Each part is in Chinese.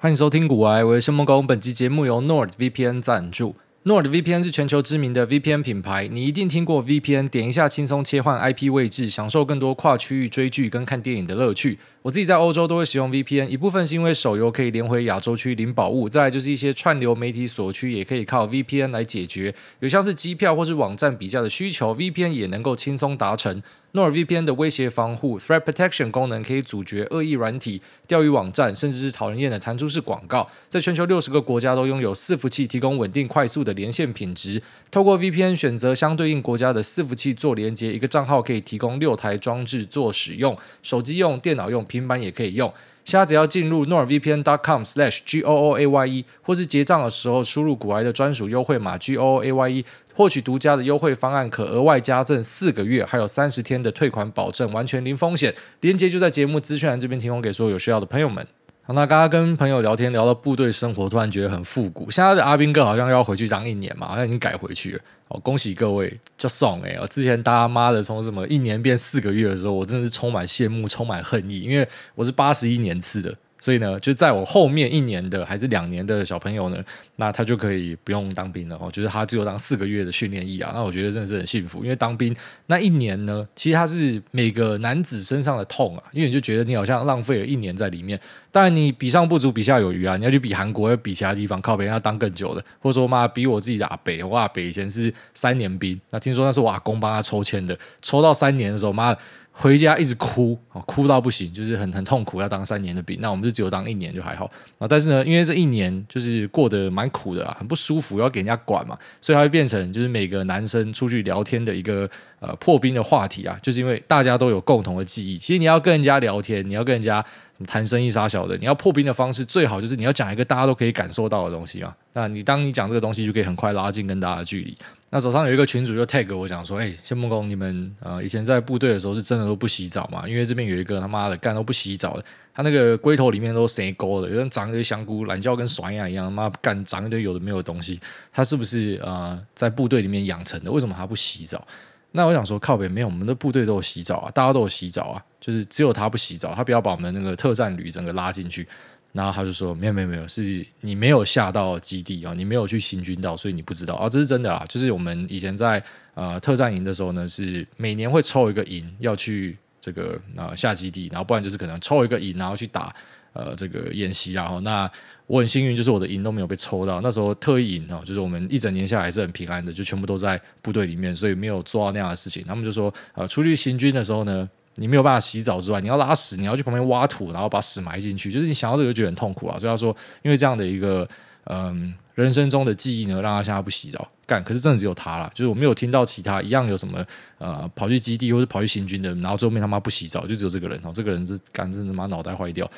欢迎收听股癌，我是谢孟恭。本期节目由 NordVPN 赞助。NordVPN 是全球知名的 VPN 品牌，你一定听过 VPN，点一下轻松切换 IP 位置，享受更多跨区域追剧跟看电影的乐趣。我自己在欧洲都会使用 VPN，一部分是因为手游可以连回亚洲区领宝物，再来就是一些串流媒体所需也可以靠 VPN 来解决。有像是机票或是网站比价的需求，VPN 也能够轻松达成。NORVPN 的威胁防护 （Threat Protection） 功能可以阻绝恶意软体、钓鱼网站，甚至是讨人厌的弹出式广告。在全球六十个国家都拥有伺服器，提供稳定快速的连线品质。透过 VPN 选择相对应国家的伺服器做连接，一个账号可以提供六台装置做使用，手机用、电脑用、平板也可以用。现在只要进入 nordvpn.com/gooaye，或是结账的时候输入股癌的专属优惠码 gooaye，获取独家的优惠方案，可额外加赠四个月，还有三十天的退款保证，完全零风险。链接就在节目资讯栏这边提供给所有有需要的朋友们。好，那刚刚跟朋友聊天聊到部队生活，突然觉得很复古。现在的阿兵哥好像要回去当一年嘛，好像已经改回去了。哦，恭喜各位，就送哎！我之前大家妈的从什么一年变四个月的时候，我真的是充满羡慕，充满恨意，因为我是八十一年次的。所以呢，就在我后面一年的还是两年的小朋友呢，那他就可以不用当兵了哦，就是他只有当四个月的训练役啊。那我觉得真的是很幸福，因为当兵那一年呢，其实他是每个男子身上的痛啊，因为你就觉得你好像浪费了一年在里面。当然你比上不足，比下有余啊，你要去比韩国，要比其他地方，靠别人要当更久的，或者说妈比我自己的阿北，我阿北以前是三年兵，那听说那是我阿公帮他抽签的，抽到三年的时候，妈。回家一直哭，哭到不行，就是很很痛苦，要当三年的兵。那我们就只有当一年就还好啊。但是呢，因为这一年就是过得蛮苦的啊，很不舒服，要给人家管嘛，所以它会变成就是每个男生出去聊天的一个呃破冰的话题啊。就是因为大家都有共同的记忆，其实你要跟人家聊天，你要跟人家谈生意杀小的，你要破冰的方式最好就是你要讲一个大家都可以感受到的东西嘛。那你当你讲这个东西，就可以很快拉近跟大家的距离。那早上有一个群主就 tag 我讲说，哎、欸，谢孟恭，你们呃以前在部队的时候是真的都不洗澡吗？因为这边有一个他妈的干都不洗澡的，他那个龟头里面都生沟的，有人长一堆香菇，懒觉跟甩牙一样，他妈干长一堆有的没有的东西，他是不是呃在部队里面养成的？为什么他不洗澡？那我想说靠北没有，我们的部队都有洗澡啊，大家都有洗澡啊，就是只有他不洗澡，他不要把我们那个特战旅整个拉进去。然后他就说：“没有没有没有，是你没有下到基地啊，你没有去行军到，所以你不知道啊，这是真的啦。就是我们以前在呃特战营的时候呢，是每年会抽一个营要去这个啊、下基地，然后不然就是可能抽一个营然后去打呃这个演习。然后那我很幸运，就是我的营都没有被抽到。那时候特营哦，就是我们一整年下来是很平安的，就全部都在部队里面，所以没有做到那样的事情。他们就说呃出去行军的时候呢。”你没有办法洗澡之外，你要拉屎，你要去旁边挖土，然后把屎埋进去，就是你想到这个就觉得很痛苦啊。所以他说，因为这样的一个嗯人生中的记忆呢，让他现在不洗澡干。可是真的只有他了，就是我没有听到其他一样有什么呃跑去基地或者跑去行军的，然后最后面他妈不洗澡，就只有这个人哦，这个人是干真的妈脑袋坏掉。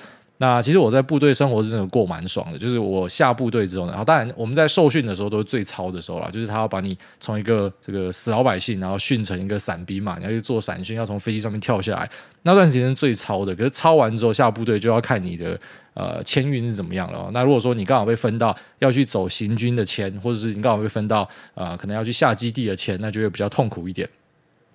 那其实我在部队生活是真的过蛮爽的，就是我下部队之后呢，然后当然我们在受训的时候都是最操的时候啦，就是他要把你从一个这个死老百姓，然后训成一个伞兵嘛，你要去做伞训，要从飞机上面跳下来，那段时间是最操的。可是操完之后下部队就要看你的呃签运是怎么样了。那如果说你刚好被分到要去走行军的签，或者是你刚好被分到呃可能要去下基地的签，那就会比较痛苦一点。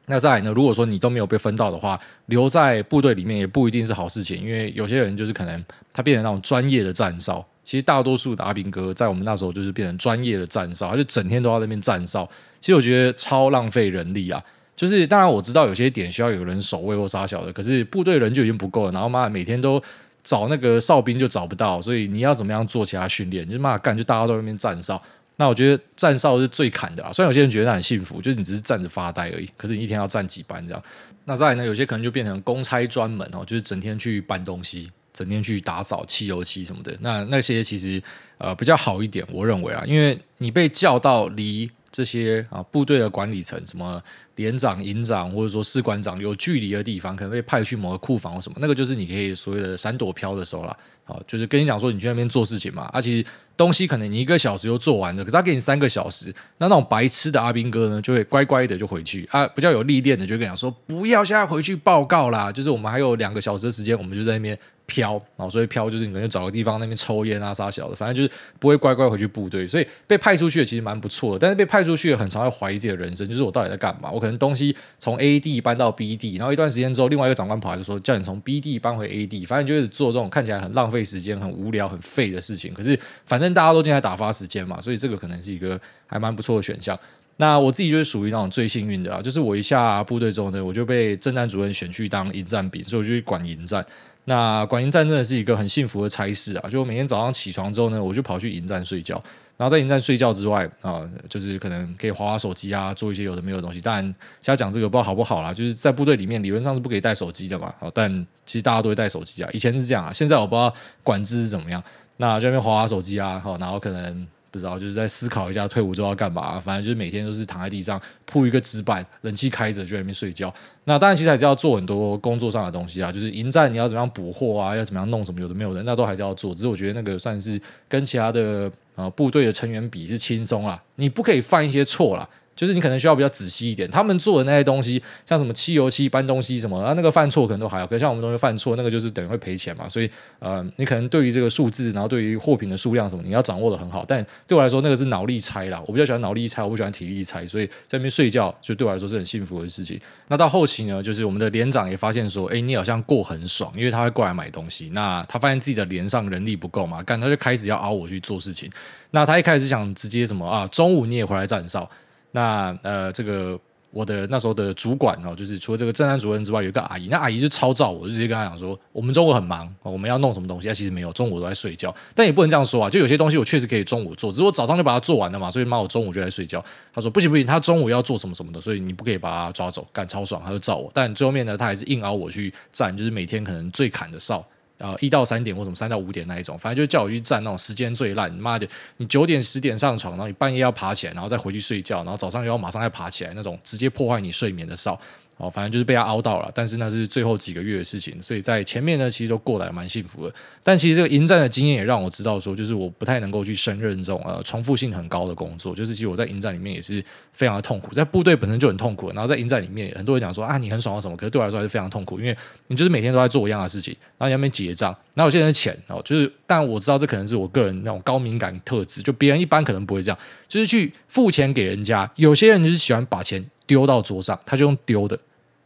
那再来呢？如果说你都没有被分到的话，留在部队里面也不一定是好事情，因为有些人就是可能他变成那种专业的战哨。其实大多数的阿兵哥在我们那时候就是变成专业的战哨，他就整天都在那边站哨。其实我觉得超浪费人力啊！就是当然我知道有些点需要有人守卫或杀小的，可是部队人就已经不够了，然后妈每天都找那个哨兵就找不到，所以你要怎么样做其他训练？就妈干，就大家都在那边站哨。那我觉得站哨是最砍的啊，虽然有些人觉得很幸福，就是你只是站着发呆而已，可是你一天要站几班这样。那再来呢，有些可能就变成公差专门哦，就是整天去搬东西，整天去打扫汽油漆什么的。那那些其实呃比较好一点，我认为啊，因为你被叫到离这些啊部队的管理层，什么连长、营长或者说士官长有距离的地方，可能被派去某个库房或什么，那个就是你可以所谓的闪躲飘的时候啦。好，就是跟你讲说，你去那边做事情嘛，而、啊、其实东西可能你一个小时就做完了，可是他给你三个小时，那那种白痴的阿兵哥呢，就会乖乖的就回去啊，比较有历练的就跟你讲说，不要现在回去报告啦，就是我们还有两个小时的时间，我们就在那边飘，然后所以飘就是你可能找个地方那边抽烟啊啥小的，反正就是不会乖乖回去部队，所以被派出去的其实蛮不错的。但是被派出去的很常会怀疑自己的人生，就是我到底在干嘛？我可能东西从 A 地搬到 B 地，然后一段时间之后，另外一个长官跑来就说叫你从 B 地搬回 A 地，反正就是做这种看起来很浪费时间、很无聊、很废的事情。可是反正大家都进来打发时间嘛，所以这个可能是一个还蛮不错的选项。那我自己就是属于那种最幸运的啊，就是我一下部队之后呢，我就被政战主任选去当营战兵，所以我就去管营战。那管营战真的是一个很幸福的差事啊！就我每天早上起床之后呢，我就跑去营站睡觉。然后在营站睡觉之外啊，就是可能可以划划手机啊，做一些有的没有的东西。当然，现在讲这个不知道好不好啦。就是在部队里面理论上是不可以带手机的嘛。但其实大家都会带手机啊。以前是这样啊，现在我不知道管制是怎么样。那就在那边划划手机啊，好然后可能。不知道，就是在思考一下退伍之后要干嘛。反正就是每天都是躺在地上铺一个纸板，冷气开着就在那边睡觉。那当然，其实还是要做很多工作上的东西啊，就是迎战你要怎么样补货啊，要怎么样弄什么有的没有的，那都还是要做。只是我觉得那个算是跟其他的呃部队的成员比是轻松啦，你不可以犯一些错啦。就是你可能需要比较仔细一点，他们做的那些东西，像什么漆油漆搬东西什么，啊，那个犯错可能都还好，可是像我们东西犯错，那个就是等于会赔钱嘛。所以，呃，你可能对于这个数字，然后对于货品的数量什么，你要掌握得很好。但对我来说，那个是脑力差啦，我比较喜欢脑力差，我不喜欢体力差。所以在那边睡觉，就对我来说是很幸福的事情。那到后期呢，就是我们的连长也发现说，哎，你好像过很爽，因为他会过来买东西。那他发现自己的连上人力不够嘛，干他就开始要熬我去做事情。那他一开始想直接什么啊，中午你也回来站哨。那呃，这个我的那时候的主管哦，就是除了这个政战主任之外，有一个阿姨，那阿姨就超照我，就直接跟他讲说，我们中午很忙，我们要弄什么东西，他其实没有，中午都在睡觉。但也不能这样说啊，就有些东西我确实可以中午做，只是我早上就把它做完了嘛，所以妈我中午就在睡觉。他说不行不行，他中午要做什么什么的，所以你不可以把他抓走，干超爽，他就照我。但最后面呢，他还是硬熬我去站，就是每天可能最砍的哨。呃，一到三点或什么三到五点那一种，反正就叫我去站那种时间最烂。你妈的，你九点十点上床，然后你半夜要爬起来，然后再回去睡觉，然后早上又要马上再爬起来，那种直接破坏你睡眠的哨。哦，反正就是被他熬到了，但是那是最后几个月的事情，所以在前面呢，其实都过得蛮幸福的。但其实这个营战的经验也让我知道说，就是我不太能够去胜任这种呃重复性很高的工作。就是其实我在营战里面也是非常的痛苦，在部队本身就很痛苦，然后在营战里面，很多人讲说啊你很爽啊什么，可是对我来说还是非常痛苦，因为你就是每天都在做一样的事情，然后你要边结账，然后有些人的钱哦，就是但我知道这可能是我个人那种高敏感特质，就别人一般可能不会这样，就是去付钱给人家，有些人就是喜欢把钱丢到桌上，他就用丢的。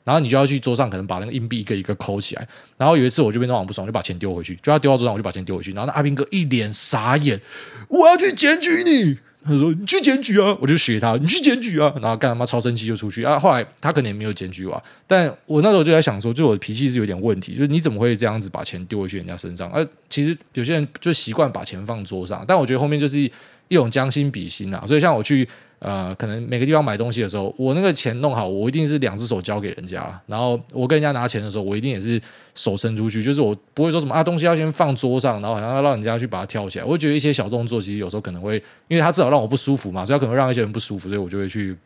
然后你就要去桌上，可能把那个硬币一个一个抠起来。然后有一次我就变得很不爽，就把钱丢回去，就要丢到桌上，我就把钱丢回去。然后那阿兵哥一脸傻眼，我要去检举你。他说：“你去检举啊！”我就学他，你去检举啊！然后干他妈超生气就出去啊。后来他可能也没有检举我啊，但我那时候就在想说，就我的脾气是有点问题，就是你怎么会这样子把钱丢回去人家身上？而、啊、其实有些人就习惯把钱放桌上，但我觉得后面就是一种将心比心啊。所以像我去。呃，可能每个地方买东西的时候，我那个钱弄好，我一定是两只手交给人家。然后我跟人家拿钱的时候，我一定也是手伸出去，就是我不会说什么啊，东西要先放桌上，然后好像要让人家去把它挑起来。我会觉得一些小动作，其实有时候可能会，因为他至少让我不舒服嘛，所以他可能会让一些人不舒服，所以我就会去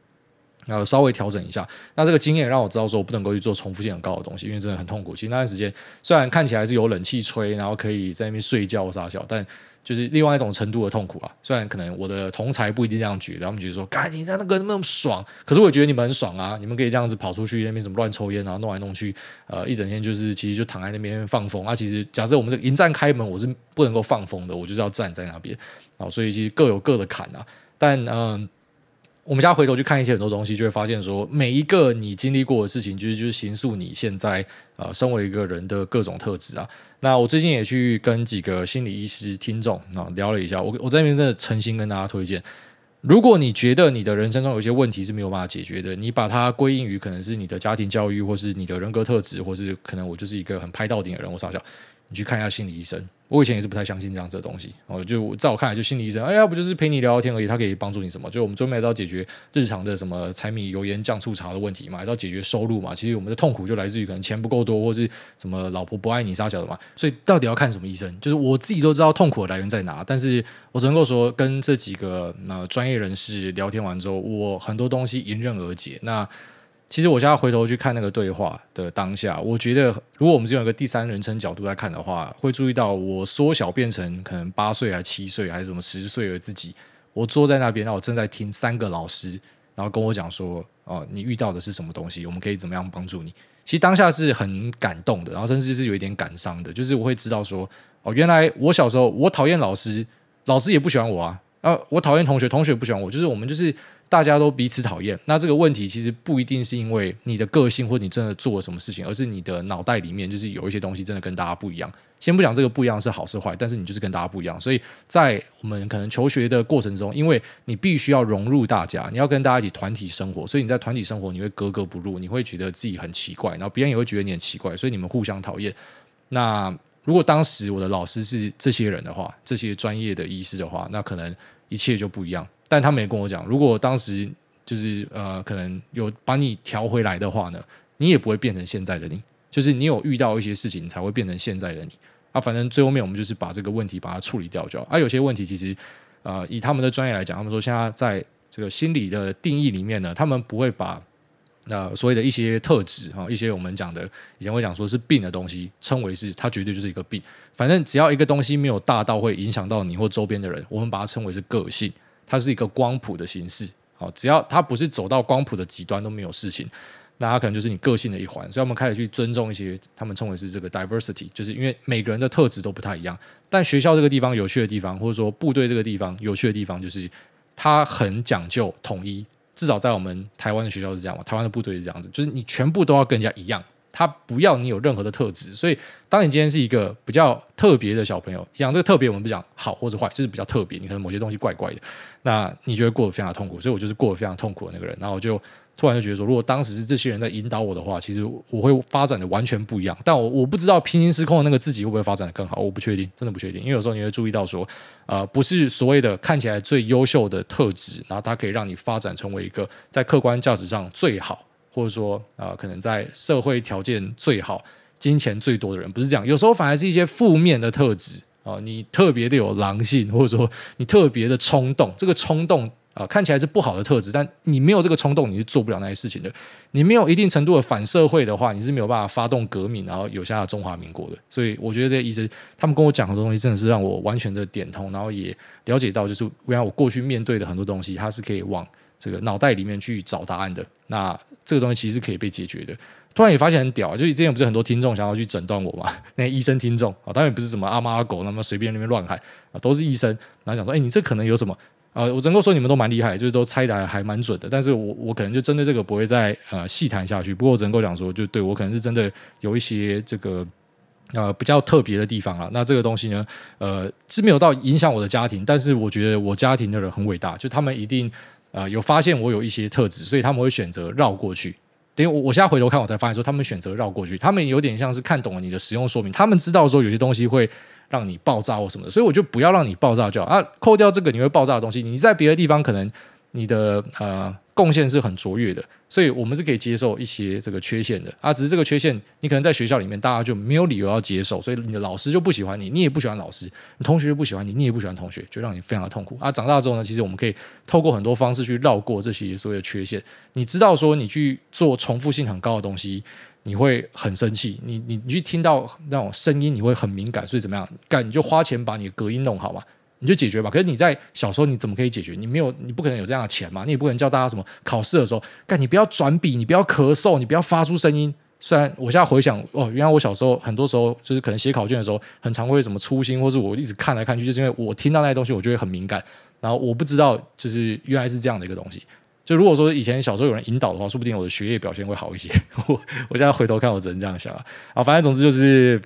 然后稍微调整一下。那这个经验让我知道说，我不能够去做重复性很高的东西，因为真的很痛苦。其实那段时间虽然看起来是有冷气吹，然后可以在那边睡觉啥笑，但就是另外一种程度的痛苦啊，虽然可能我的同才不一定这样觉得，他们觉得说，干你那那个那么爽，可是我觉得你们很爽啊，你们可以这样子跑出去那边什么乱抽烟，然后弄来弄去，呃，一整天就是其实就躺在那边放风啊。其实假设我们这个迎战开门，我是不能够放风的，我就是要站在那边啊。所以其实各有各的坎啊，但嗯。我们现在回头去看一些很多东西，就会发现说，每一个你经历过的事情，就是就是形塑你现在呃身为一个人的各种特质啊。那我最近也去跟几个心理医师听众啊聊了一下，我我在那边真的诚心跟大家推荐，如果你觉得你的人生中有一些问题是没有办法解决的，你把它归因于可能是你的家庭教育，或是你的人格特质，或是可能我就是一个很拍到顶的人，我傻笑。你去看一下心理医生，我以前也是不太相信这样子的东西哦。就在我看来，就心理医生，哎呀，不就是陪你聊聊天而已，他可以帮助你什么？就我们最后还是要解决日常的什么柴米油盐酱醋茶的问题嘛，还是要解决收入嘛。其实我们的痛苦就来自于可能钱不够多，或是什么老婆不爱你啥小的嘛。所以到底要看什么医生？就是我自己都知道痛苦的来源在哪，但是我只能够说，跟这几个那专业人士聊天完之后，我很多东西迎刃而解。那。其实我现在回头去看那个对话的当下，我觉得如果我们是用一个第三人称角度来看的话，会注意到我缩小变成可能八岁还七岁还是什么十岁的自己，我坐在那边，然后我正在听三个老师然后跟我讲说，哦，你遇到的是什么东西，我们可以怎么样帮助你？其实当下是很感动的，然后甚至是有一点感伤的，就是我会知道说，哦，原来我小时候我讨厌老师，老师也不喜欢我啊，啊，我讨厌同学，同学不喜欢我，就是我们就是。大家都彼此讨厌，那这个问题其实不一定是因为你的个性或你真的做了什么事情，而是你的脑袋里面就是有一些东西真的跟大家不一样。先不讲这个不一样是好是坏，但是你就是跟大家不一样。所以在我们可能求学的过程中，因为你必须要融入大家，你要跟大家一起团体生活，所以你在团体生活你会格格不入，你会觉得自己很奇怪，然后别人也会觉得你很奇怪，所以你们互相讨厌。那如果当时我的老师是这些人的话，这些专业的医师的话，那可能一切就不一样。但他们也跟我讲，如果当时就是呃，可能有把你调回来的话呢，你也不会变成现在的你。就是你有遇到一些事情，才会变成现在的你。啊，反正最后面我们就是把这个问题把它处理掉就好。啊，有些问题其实呃，以他们的专业来讲，他们说现在在这个心理的定义里面呢，他们不会把那、呃、所谓的一些特质哈，一些我们讲的以前会讲说是病的东西，称为是它绝对就是一个病。反正只要一个东西没有大到会影响到你或周边的人，我们把它称为是个性。它是一个光谱的形式，好，只要它不是走到光谱的极端都没有事情，那它可能就是你个性的一环。所以，我们开始去尊重一些他们称为是这个 diversity，就是因为每个人的特质都不太一样。但学校这个地方有趣的地方，或者说部队这个地方有趣的地方，就是它很讲究统一。至少在我们台湾的学校是这样嘛，台湾的部队是这样子，就是你全部都要跟人家一样。他不要你有任何的特质，所以当你今天是一个比较特别的小朋友，讲这个特别，我们不讲好或者坏，就是比较特别。你可能某些东西怪怪的，那你就会过得非常痛苦。所以我就是过得非常痛苦的那个人。然后我就突然就觉得说，如果当时是这些人在引导我的话，其实我会发展的完全不一样。但我我不知道平行时空的那个自己会不会发展的更好，我不确定，真的不确定。因为有时候你会注意到说，呃，不是所谓的看起来最优秀的特质，然后它可以让你发展成为一个在客观价值上最好。或者说啊、可能在社会条件最好、金钱最多的人，不是这样。有时候反而是一些负面的特质啊、你特别的有狼性，或者说你特别的冲动。这个冲动啊、看起来是不好的特质，但你没有这个冲动，你是做不了那些事情的。你没有一定程度的反社会的话，你是没有办法发动革命，然后有下中华民国的。所以我觉得这些医生他们跟我讲的东西，真的是让我完全的点通，然后也了解到，就是原来我过去面对的很多东西，它是可以往这个脑袋里面去找答案的。那这个东西其实是可以被解决的。突然也发现很屌，就之前不是很多听众想要去诊断我嘛？那医生听众啊，当然不是什么阿猫阿狗，那么随便那边乱喊啊，都是医生。然后想说，哎，你这可能有什么？啊，我只能够说你们都蛮厉害，就是都猜的还蛮准的。但是我我可能就针对这个不会再呃细谈下去。不过我只能够讲说，就对我可能是真的有一些这个呃比较特别的地方啊。那这个东西呢，呃是没有到影响我的家庭，但是我觉得我家庭的人很伟大，就他们一定。啊、呃，有发现我有一些特质，所以他们会选择绕过去。等于我，我现在回头看，我才发现说，他们选择绕过去，他们有点像是看懂了你的使用说明，他们知道说有些东西会让你爆炸或什么的，所以我就不要让你爆炸就好啊。扣掉这个你会爆炸的东西，你在别的地方可能你的呃。贡献是很卓越的，所以我们是可以接受一些这个缺陷的啊。只是这个缺陷，你可能在学校里面大家就没有理由要接受，所以你的老师就不喜欢你，你也不喜欢老师，你同学就不喜欢你，你也不喜欢同学，就让你非常的痛苦啊。长大之后呢，其实我们可以透过很多方式去绕过这些所谓的缺陷。你知道说你去做重复性很高的东西，你会很生气，你你你去听到那种声音，你会很敏感，所以怎么样？干你就花钱把你的隔音弄好嘛。你就解决吧。可是你在小时候你怎么可以解决？你没有，你不可能有这样的钱嘛。你也不可能教大家什么考试的时候，干你不要转笔，你不要咳嗽，你不要发出声音。虽然我现在回想，哦，原来我小时候很多时候就是可能写考卷的时候，很常会什么粗心，或是我一直看来看去，就是因为我听到那些东西，我就会很敏感。然后我不知道，就是原来是这样的一个东西。就如果说以前小时候有人引导的话，说不定我的学业表现会好一些。我我现在回头看，我只能这样想啊。啊，反正总之就是。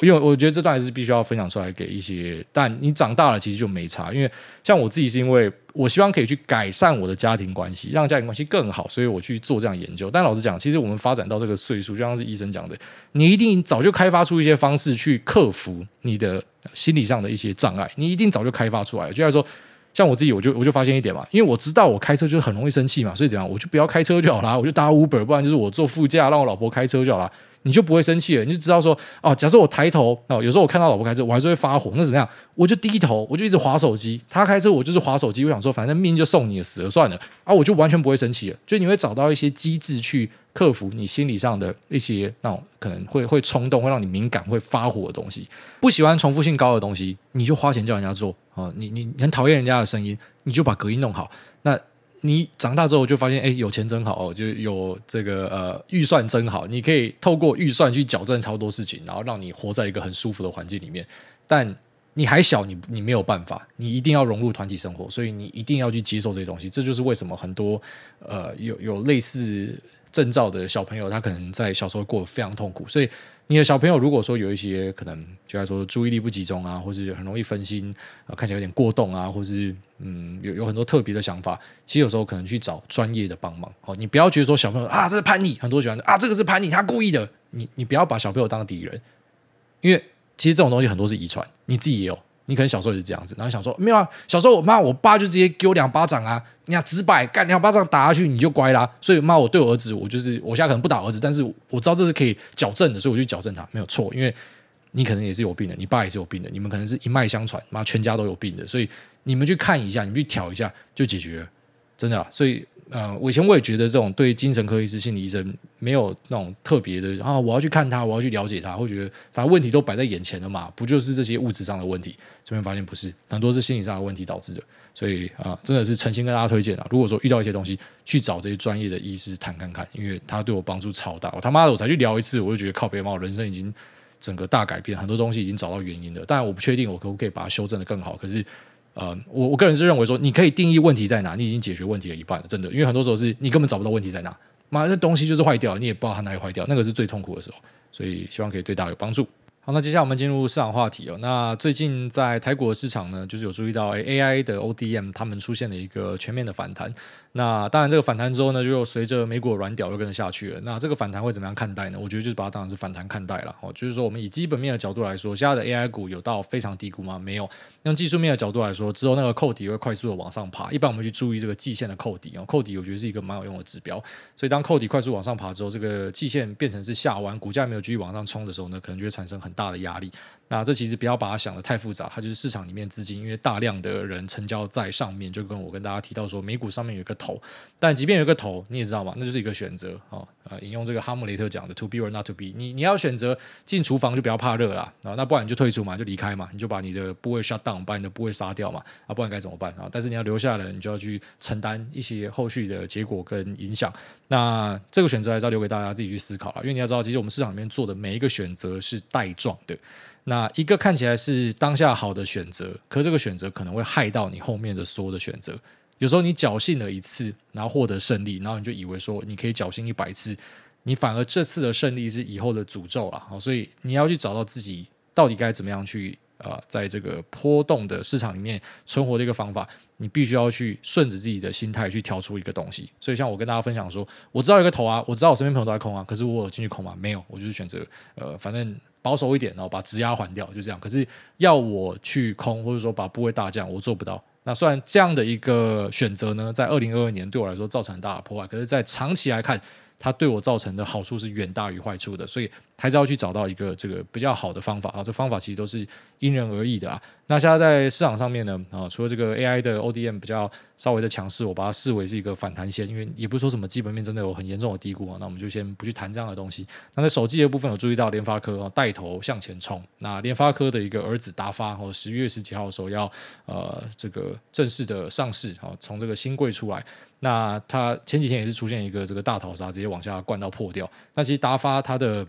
因为我觉得这段还是必须要分享出来给一些，但你长大了其实就没差。因为像我自己是因为我希望可以去改善我的家庭关系，让家庭关系更好，所以我去做这样研究。但老实讲，其实我们发展到这个岁数，就像是医生讲的，你一定早就开发出一些方式去克服你的心理上的一些障碍，你一定早就开发出来了。就像说，像我自己，我就我就发现一点嘛，因为我知道我开车就很容易生气嘛，所以怎样，我就不要开车就好啦，我就搭 Uber，不然就是我坐副驾，让我老婆开车就好啦。你就不会生气了，你就知道说哦，假设我抬头哦，有时候我看到老婆开车，我还是会发火，那怎么样？我就低头，我就一直划手机。他开车，我就是划手机。我想说，反正命就送你了，死了算了啊，我就完全不会生气了。就你会找到一些机制去克服你心理上的一些那种可能会会冲动、会让你敏感、会发火的东西。不喜欢重复性高的东西，你就花钱叫人家做啊。你你很讨厌人家的声音，你就把隔音弄好。那。你长大之后就发现，哎，有钱真好，就有这个呃预算真好，你可以透过预算去矫正超多事情，然后让你活在一个很舒服的环境里面。但你还小，你你没有办法，你一定要融入团体生活，所以你一定要去接受这些东西。这就是为什么很多呃有有类似证照的小朋友，他可能在小时候过得非常痛苦，所以。你的小朋友如果说有一些可能，就来说注意力不集中啊，或是很容易分心，啊，看起来有点过动啊，或是嗯有有很多特别的想法，其实有时候可能去找专业的帮忙哦。你不要觉得说小朋友啊这是叛逆，很多喜欢啊这个是叛逆，他故意的。你你不要把小朋友当敌人，因为其实这种东西很多是遗传，你自己也有。你可能小时候也是这样子，然后想说没有啊，小时候我妈我爸就直接给我两巴掌啊，你看直摆干两巴掌打下去你就乖啦。所以妈我对我儿子，我就是我现在可能不打儿子，但是我知道这是可以矫正的，所以我就矫正他没有错。因为你可能也是有病的，你爸也是有病的，你们可能是一脉相传，妈全家都有病的，所以你们去看一下，你们去调一下就解决了，真的啦。所以。呃，我以前我也觉得这种对精神科医师、心理医生没有那种特别的啊，我要去看他，我要去了解他，会觉得反正问题都摆在眼前了嘛，不就是这些物质上的问题？这边发现不是，很多是心理上的问题导致的，所以啊、真的是诚心跟大家推荐啊，如果说遇到一些东西，去找这些专业的医师谈看看，因为他对我帮助超大。我他妈的，我才去聊一次，我就觉得靠北嘛，我人生已经整个大改变，很多东西已经找到原因了。当然，我不确定我可不可以把它修正得更好，可是。呃，我我个人是认为说，你可以定义问题在哪，你已经解决问题了一半了，真的，因为很多时候是你根本找不到问题在哪，妈，这东西就是坏掉，你也不知道它哪里坏掉，那个是最痛苦的时候，所以希望可以对大家有帮助。好，那接下来我们进入市场话题哦。那最近在台股市场呢，就是有注意到 AI 的 ODM 他们出现了一个全面的反弹。那当然，这个反弹之后呢，就随着美股的软屌又跟着下去了。那这个反弹会怎么样看待呢？我觉得就是把它当成是反弹看待了。哦，就是说我们以基本面的角度来说，现在的 AI 股有到非常低估吗？没有。用技术面的角度来说，之后那个扣底会快速的往上爬。一般我们去注意这个季线的扣底哦，扣底我觉得是一个蛮有用的指标。所以当扣底快速往上爬之后，这个季线变成是下弯，股价没有继续往上冲的时候呢，可能就会产生很大的压力。那这其实不要把它想得太复杂，它就是市场里面资金，因为大量的人成交在上面，就跟我跟大家提到说，美股上面有一个头，但即便有一个头，你也知道嘛，那就是一个选择啊。呃，引用这个哈姆雷特讲的 “to be or not to be”，你你要选择进厨房就不要怕热啦，啊，那不然你就退出嘛，就离开嘛，你就把你的部位 shut down，把你的部位杀掉嘛，啊，不然该怎么办啊？但是你要留下来，你就要去承担一些后续的结果跟影响。那这个选择还是要留给大家自己去思考了，因为你要知道，其实我们市场里面做的每一个选择是带状的。那一个看起来是当下好的选择，可这个选择可能会害到你后面的所有的选择。有时候你侥幸了一次，然后获得胜利，然后你就以为说你可以侥幸一百次，你反而这次的胜利是以后的诅咒了。好，所以你要去找到自己到底该怎么样去、呃，在这个波动的市场里面存活的一个方法。你必须要去顺着自己的心态去挑出一个东西。所以像我跟大家分享说，我知道有个头啊，我知道我身边朋友都在空啊，可是我有进去空吗？没有，我就是选择呃，反正。保守一点，然后把质押还掉，就这样。可是要我去空，或者说把部位大降，我做不到。那虽然这样的一个选择呢，在二零二二年对我来说造成很大的破坏，可是，在长期来看，它对我造成的好处是远大于坏处的。所以还是要去找到一个这个比较好的方法啊。这方法其实都是因人而异的啊。那现在在市场上面呢，啊，除了这个 AI 的 ODM 比较。稍微的强势，我把它视为是一个反弹线，因为也不是说什么基本面真的有很严重的低估啊。那我们就先不去谈这样的东西。那在手机的部分有注意到联发科啊带头向前冲。那联发科的一个儿子达发哦，十月十几号的时候要呃这个正式的上市啊，从这个新贵出来。那它前几天也是出现一个这个大逃杀，直接往下灌到破掉。那其实达发它的。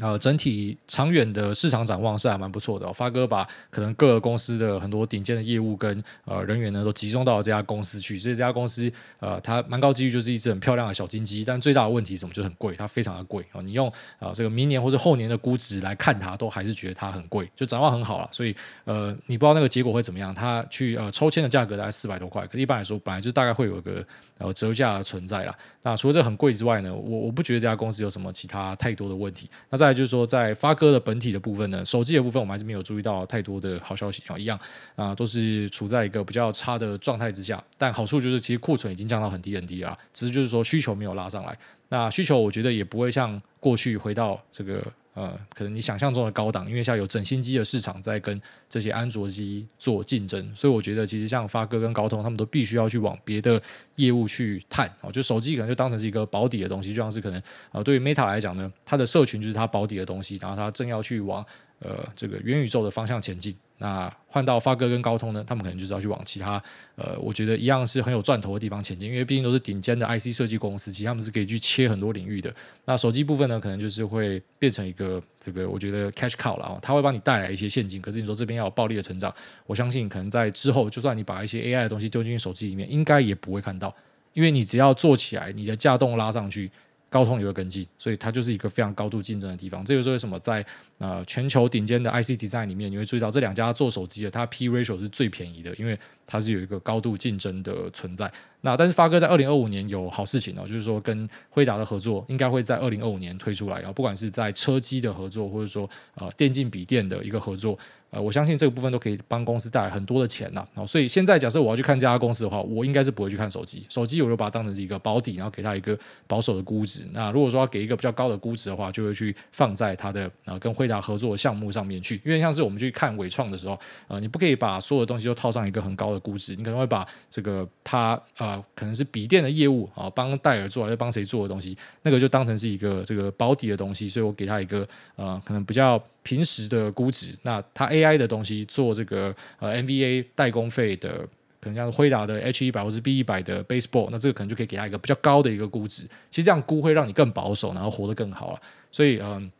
呃，整体长远的市场展望是还蛮不错的。发哥把可能各个公司的很多顶尖的业务跟呃人员呢，都集中到了这家公司去。所以这家公司呃，它蛮高机率就是一只很漂亮的小金鸡，但最大的问题是什么？就很贵，它非常的贵啊。你用啊这个明年或者后年的估值来看它，都还是觉得它很贵，就展望很好了。所以呃，你不知道那个结果会怎么样。它去呃抽签的价格大概四百多块，可是一般来说本来就大概会有个。呃，折价的存在啦。那除了这很贵之外呢，我我不觉得这家公司有什么其他太多的问题。那再来就是说，在发哥的本体的部分呢，手机的部分我们还是没有注意到太多的好消息啊，一样啊，都是处在一个比较差的状态之下。但好处就是，其实库存已经降到很低很低了，只是就是说需求没有拉上来。那需求我觉得也不会像过去回到这个。呃，可能你想象中的高档，因为现在有整新机的市场在跟这些安卓机做竞争，所以我觉得其实像发哥跟高通，他们都必须要去往别的业务去探。哦，就手机可能就当成是一个保底的东西，就像是可能啊、对于 Meta 来讲呢，它的社群就是它保底的东西，然后它正要去往呃这个元宇宙的方向前进。那换到发哥跟高通呢，他们可能就是要去往其他呃，我觉得一样是很有赚头的地方前进，因为毕竟都是顶尖的 IC 设计公司，其实他们是可以去切很多领域的。那手机部分呢，可能就是会变成一个这个我觉得 cash cow 了啊，它会帮你带来一些现金。可是你说这边要有暴力的成长，我相信可能在之后，就算你把一些 AI 的东西丢进手机里面，应该也不会看到，因为你只要做起来，你的架动拉上去。高通也会跟进，所以它就是一个非常高度竞争的地方。这就是为什么在呃全球顶尖的 IC design 里面，你会注意到这两家做手机的，它 P ratio 是最便宜的，因为它是有一个高度竞争的存在。那但是发哥在二零二五年有好事情哦，就是说跟辉达的合作应该会在二零二五年推出来，然后不管是在车机的合作，或者说呃电竞笔电的一个合作。呃，我相信这个部分都可以帮公司带来很多的钱呐。然后，所以现在假设我要去看这家公司的话，我应该是不会去看手机。手机我就把它当成是一个保底，然后给它一个保守的估值。那如果说要给一个比较高的估值的话，就会去放在它的呃跟惠达合作的项目上面去。因为像是我们去看伟创的时候，呃，你不可以把所有的东西都套上一个很高的估值，你可能会把这个它呃可能是笔电的业务啊，帮戴尔做还是帮谁做的东西，那个就当成是一个这个保底的东西。所以我给它一个呃可能比较。平时的估值，那它 AI 的东西做这个呃 NVA 代工费的，可能像是辉达的 H 一百或是 B 一百的 Baseball，那这个可能就可以给它一个比较高的一个估值。其实这样估会让你更保守，然后活得更好了。所以嗯。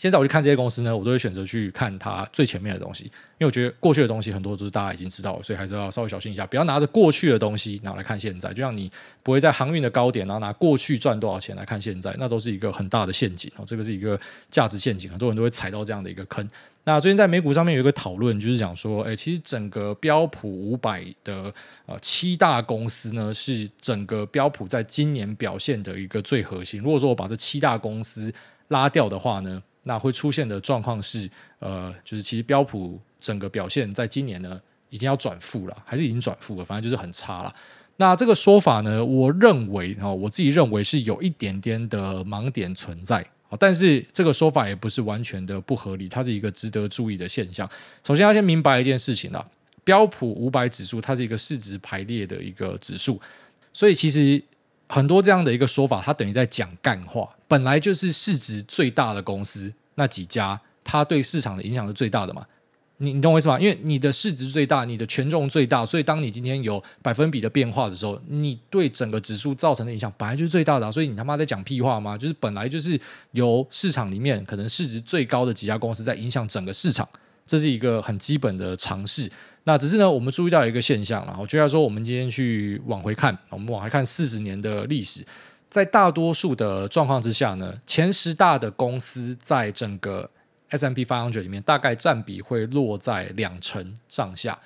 现在我去看这些公司呢，我都会选择去看它最前面的东西，因为我觉得过去的东西很多都是大家已经知道了，所以还是要稍微小心一下，不要拿着过去的东西拿来看现在。就像你不会在航运的高点，然后拿过去赚多少钱来看现在，那都是一个很大的陷阱哦。这个是一个价值陷阱，很多人都会踩到这样的一个坑。那最近在美股上面有一个讨论，就是讲说，哎，其实整个标普五百的呃七大公司呢，是整个标普在今年表现的一个最核心。如果说我把这七大公司拉掉的话呢，那会出现的状况是，呃，就是其实标普整个表现在今年呢，已经要转负了，还是已经转负了，反正就是很差了。那这个说法呢，我认为啊，我自己认为是有一点点的盲点存在啊，但是这个说法也不是完全的不合理，它是一个值得注意的现象。首先要先明白一件事情啊，标普五百指数它是一个市值排列的一个指数，所以其实。很多这样的一个说法，它等于在讲干话。本来就是市值最大的公司那几家，它对市场的影响是最大的嘛？你你懂我意思吗？因为你的市值最大，你的权重最大，所以当你今天有百分比的变化的时候，你对整个指数造成的影响本来就是最大的。所以你他妈在讲屁话吗？就是本来就是由市场里面可能市值最高的几家公司在影响整个市场，这是一个很基本的常识。那只是呢，我们注意到一个现象了。我觉得说，我们今天去往回看，我们往回看四十年的历史，在大多数的状况之下呢，前十大的公司在整个 S M P foundry 里面，大概占比会落在两成上下。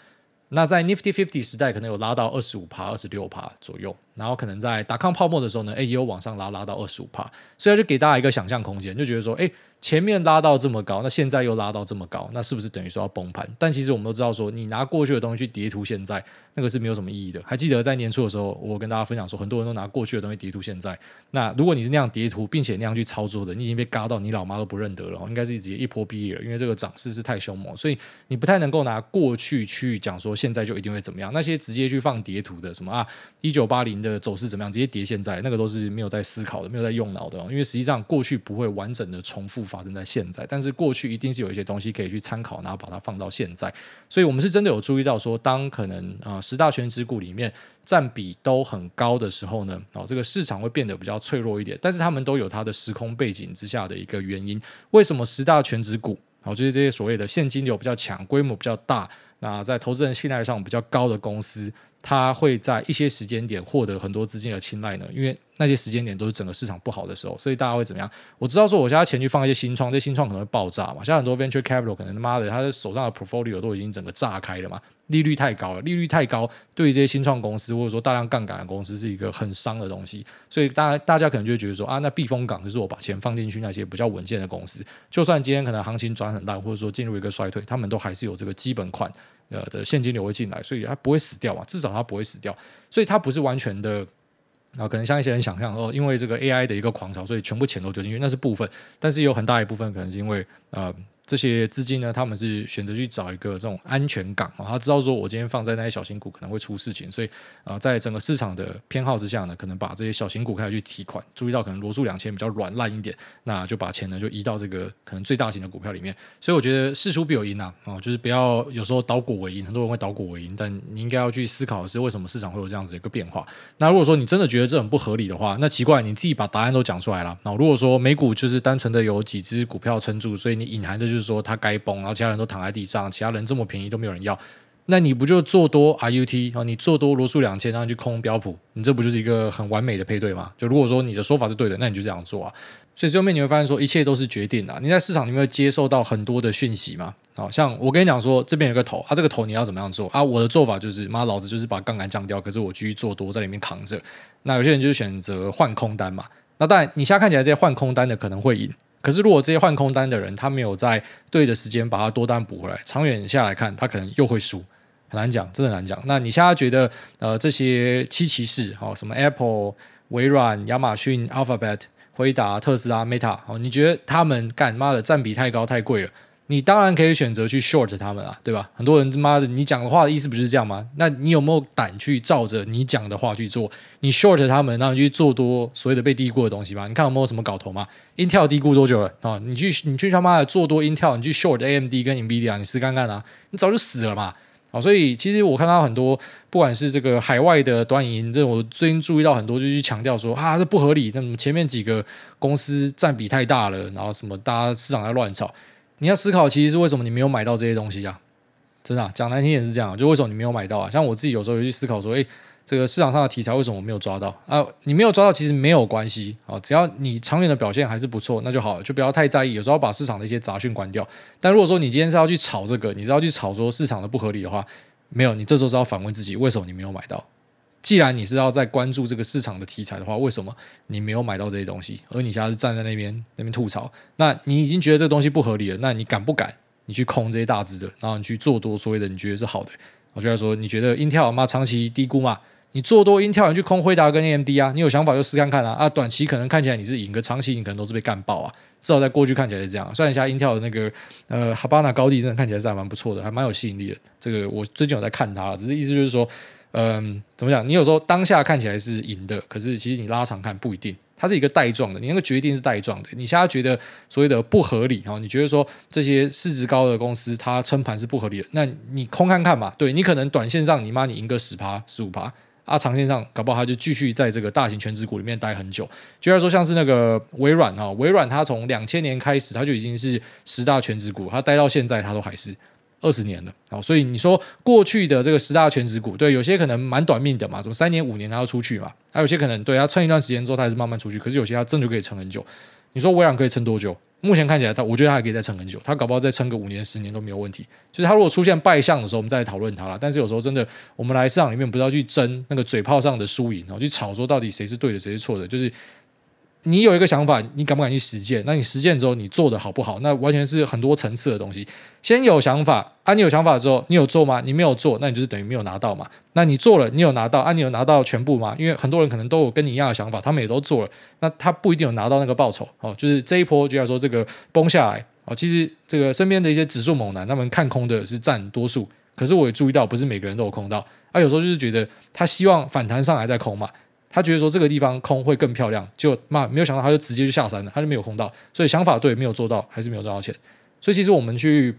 那在 Nifty Fifty 时代，可能有拉到二十五趴、二十六趴左右。然后可能在达康泡沫的时候呢，哎，也有往上拉，拉到二十五趴。所以就给大家一个想象空间，就觉得说，哎。前面拉到这么高，那现在又拉到这么高，那是不是等于说要崩盘？但其实我们都知道说，你拿过去的东西去叠图现在，那个是没有什么意义的。还记得在年初的时候，我跟大家分享说，很多人都拿过去的东西叠图现在。那如果你是那样叠图，并且那样去操作的，你已经被嘎到你老妈都不认得了，应该是直接一波毕业了，因为这个涨势是太凶猛，所以你不太能够拿过去去讲说现在就一定会怎么样。那些直接去放叠图的，什么啊，一九八零的走势怎么样，直接跌现在，那个都是没有在思考的，没有在用脑的，因为实际上过去不会完整的重复发生在现在。但是过去一定是有一些东西可以去参考，然后把它放到现在。所以我们是真的有注意到说，当可能啊、十大全值股里面占比都很高的时候呢，哦，这个市场会变得比较脆弱一点。但是他们都有它的时空背景之下的一个原因。为什么十大全值股，哦，就是这些所谓的现金流比较强、规模比较大，那在投资人信赖上比较高的公司，它会在一些时间点获得很多资金的青睐呢？因为那些时间点都是整个市场不好的时候，所以大家会怎么样？我知道说，我现在钱去放一些新创，这些新创可能会爆炸嘛。像很多 venture capital 可能他妈的，他的手上的 portfolio 都已经整个炸开了嘛，利率太高了，利率太高，对于这些新创公司或者说大量杠杆的公司是一个很伤的东西。所以大家大家可能就会觉得说啊，那避风港就是我把钱放进去那些比较稳健的公司，就算今天可能行情转很大，或者说进入一个衰退，他们都还是有这个基本款呃的现金流会进来，所以它不会死掉嘛，至少它不会死掉，所以它不是完全的。啊，可能像一些人想象哦，因为这个 AI 的一个狂潮，所以全部钱都丢进去，那是部分。但是有很大一部分可能是因为呃，这些资金呢，他们是选择去找一个这种安全港啊，他知道说我今天放在那些小型股可能会出事情，所以啊，在整个市场的偏好之下呢，可能把这些小型股开始去提款，注意到可能罗素两千比较软烂一点，那就把钱呢就移到这个可能最大型的股票里面。所以我觉得事出必有因呐，啊，就是不要有时候倒果为因，很多人会倒果为因，但你应该要去思考的是为什么市场会有这样子一个变化。那如果说你真的觉得这很不合理的话，那奇怪，你自己把答案都讲出来了。那如果说美股就是单纯的有几只股票撑住，所以你隐含的就是说他该崩。然后其他人都躺在地上，其他人这么便宜都没有人要，那你不就做多 RUT 啊？你做多罗素两千，然后去空标普，你这不就是一个很完美的配对吗？就如果说你的说法是对的，那你就这样做啊。所以最后面你会发现说，一切都是决定的。你在市场里面会接受到很多的讯息嘛？好像我跟你讲说，这边有个头啊，这个头你要怎么样做啊？我的做法就是，妈，老子就是把杠杆降掉，可是我继续做多在里面扛着。那有些人就选择换空单嘛。那当然，你现在看起来这些换空单的可能会赢。可是，如果这些换空单的人，他没有在对的时间把他多单补回来，长远下来看，他可能又会输，很难讲，真的难讲。那你现在觉得，呃，这些七骑士，哦，什么 Apple、微软、亚马逊、Alphabet、辉达、特斯拉、Meta，哦，你觉得他们干妈的占比太高太贵了？你当然可以选择去 short 他们啊，对吧？很多人他妈的，你讲的话的意思不是这样吗？那你有没有胆去照着你讲的话去做？你 short 他们，然后你去做多所谓的被低估的东西吧？你看有没有什么搞头吗？Intel 低估多久了啊？你去你去他妈的做多 Intel，你去 short AMD 跟 Nvidia，你试看看啊？你早就死了嘛！好，所以其实我看到很多，不管是这个海外的短影，这我最近注意到很多，就去强调说啊，这不合理。那么前面几个公司占比太大了，然后什么大家市场在乱炒。你要思考，其实是为什么你没有买到这些东西啊？真的，讲难听点是这样，就为什么你没有买到啊？像我自己有时候有去思考说，诶，这个市场上的题材为什么我没有抓到啊？你没有抓到，其实没有关系啊，只要你长远的表现还是不错，那就好了，就不要太在意。有时候把市场的一些杂讯关掉。但如果说你今天是要去炒这个，你是要去炒说市场的不合理的话，没有，你这时候是要反问自己，为什么你没有买到？既然你是要在关注这个市场的题材的话，为什么你没有买到这些东西？而你现在是站在那边那边吐槽，那你已经觉得这个东西不合理了，那你敢不敢你去空这些大只的，然后你去做多所谓的你觉得是好的？我觉得说你觉得 Intel 嘛长期低估嘛，你做多 Intel 你去空辉达跟 AMD 啊，你有想法就试看看啊啊，短期可能看起来你是赢，个长期你可能都是被干爆啊。至少在过去看起来是这样，虽然现在 Intel 的那个呃哈巴那高地真的看起来是还蛮不错的，还蛮有吸引力的。这个我最近有在看它，只是意思就是说。嗯，怎么讲？你有时候当下看起来是赢的，可是其实你拉长看不一定，它是一个带状的。你那个决定是带状的。你现在觉得所谓的不合理，哈，你觉得说这些市值高的公司它撑盘是不合理的，那你空看看嘛。对，你可能短线上你妈你赢个十趴十五趴啊，长线上搞不好它就继续在这个大型全值股里面待很久。就像说像是那个微软哈，微软它从两千年开始它就已经是十大全值股，它待到现在它都还是。二十年了，好，所以你说过去的这个十大全职股，对，有些可能蛮短命的嘛，什么三年五年它要出去嘛，还有些可能对它撑一段时间之后，它还是慢慢出去，可是有些它真的可以撑很久。你说微软可以撑多久？目前看起来，它我觉得它还可以再撑很久，它搞不好再撑个五年十年都没有问题。就是它如果出现败相的时候，我们再来讨论它了。但是有时候真的，我们来市场里面不要去争那个嘴炮上的输赢，然后去吵说到底谁是对的，谁是错的，就是。你有一个想法，你敢不敢去实践？那你实践之后，你做的好不好？那完全是很多层次的东西。先有想法啊，你有想法之后，你有做吗？你没有做，那你就是等于没有拿到嘛。那你做了，你有拿到啊？你有拿到全部吗？因为很多人可能都有跟你一样的想法，他们也都做了，那他不一定有拿到那个报酬哦。就是这一波，就要说这个崩下来哦。其实这个身边的一些指数猛男，他们看空的是占多数，可是我也注意到，不是每个人都有空到啊。有时候就是觉得他希望反弹上来再空嘛。他觉得说这个地方空会更漂亮，就嘛没有想到他就直接就下山了，他就没有空到，所以想法对，没有做到，还是没有赚到钱。所以其实我们去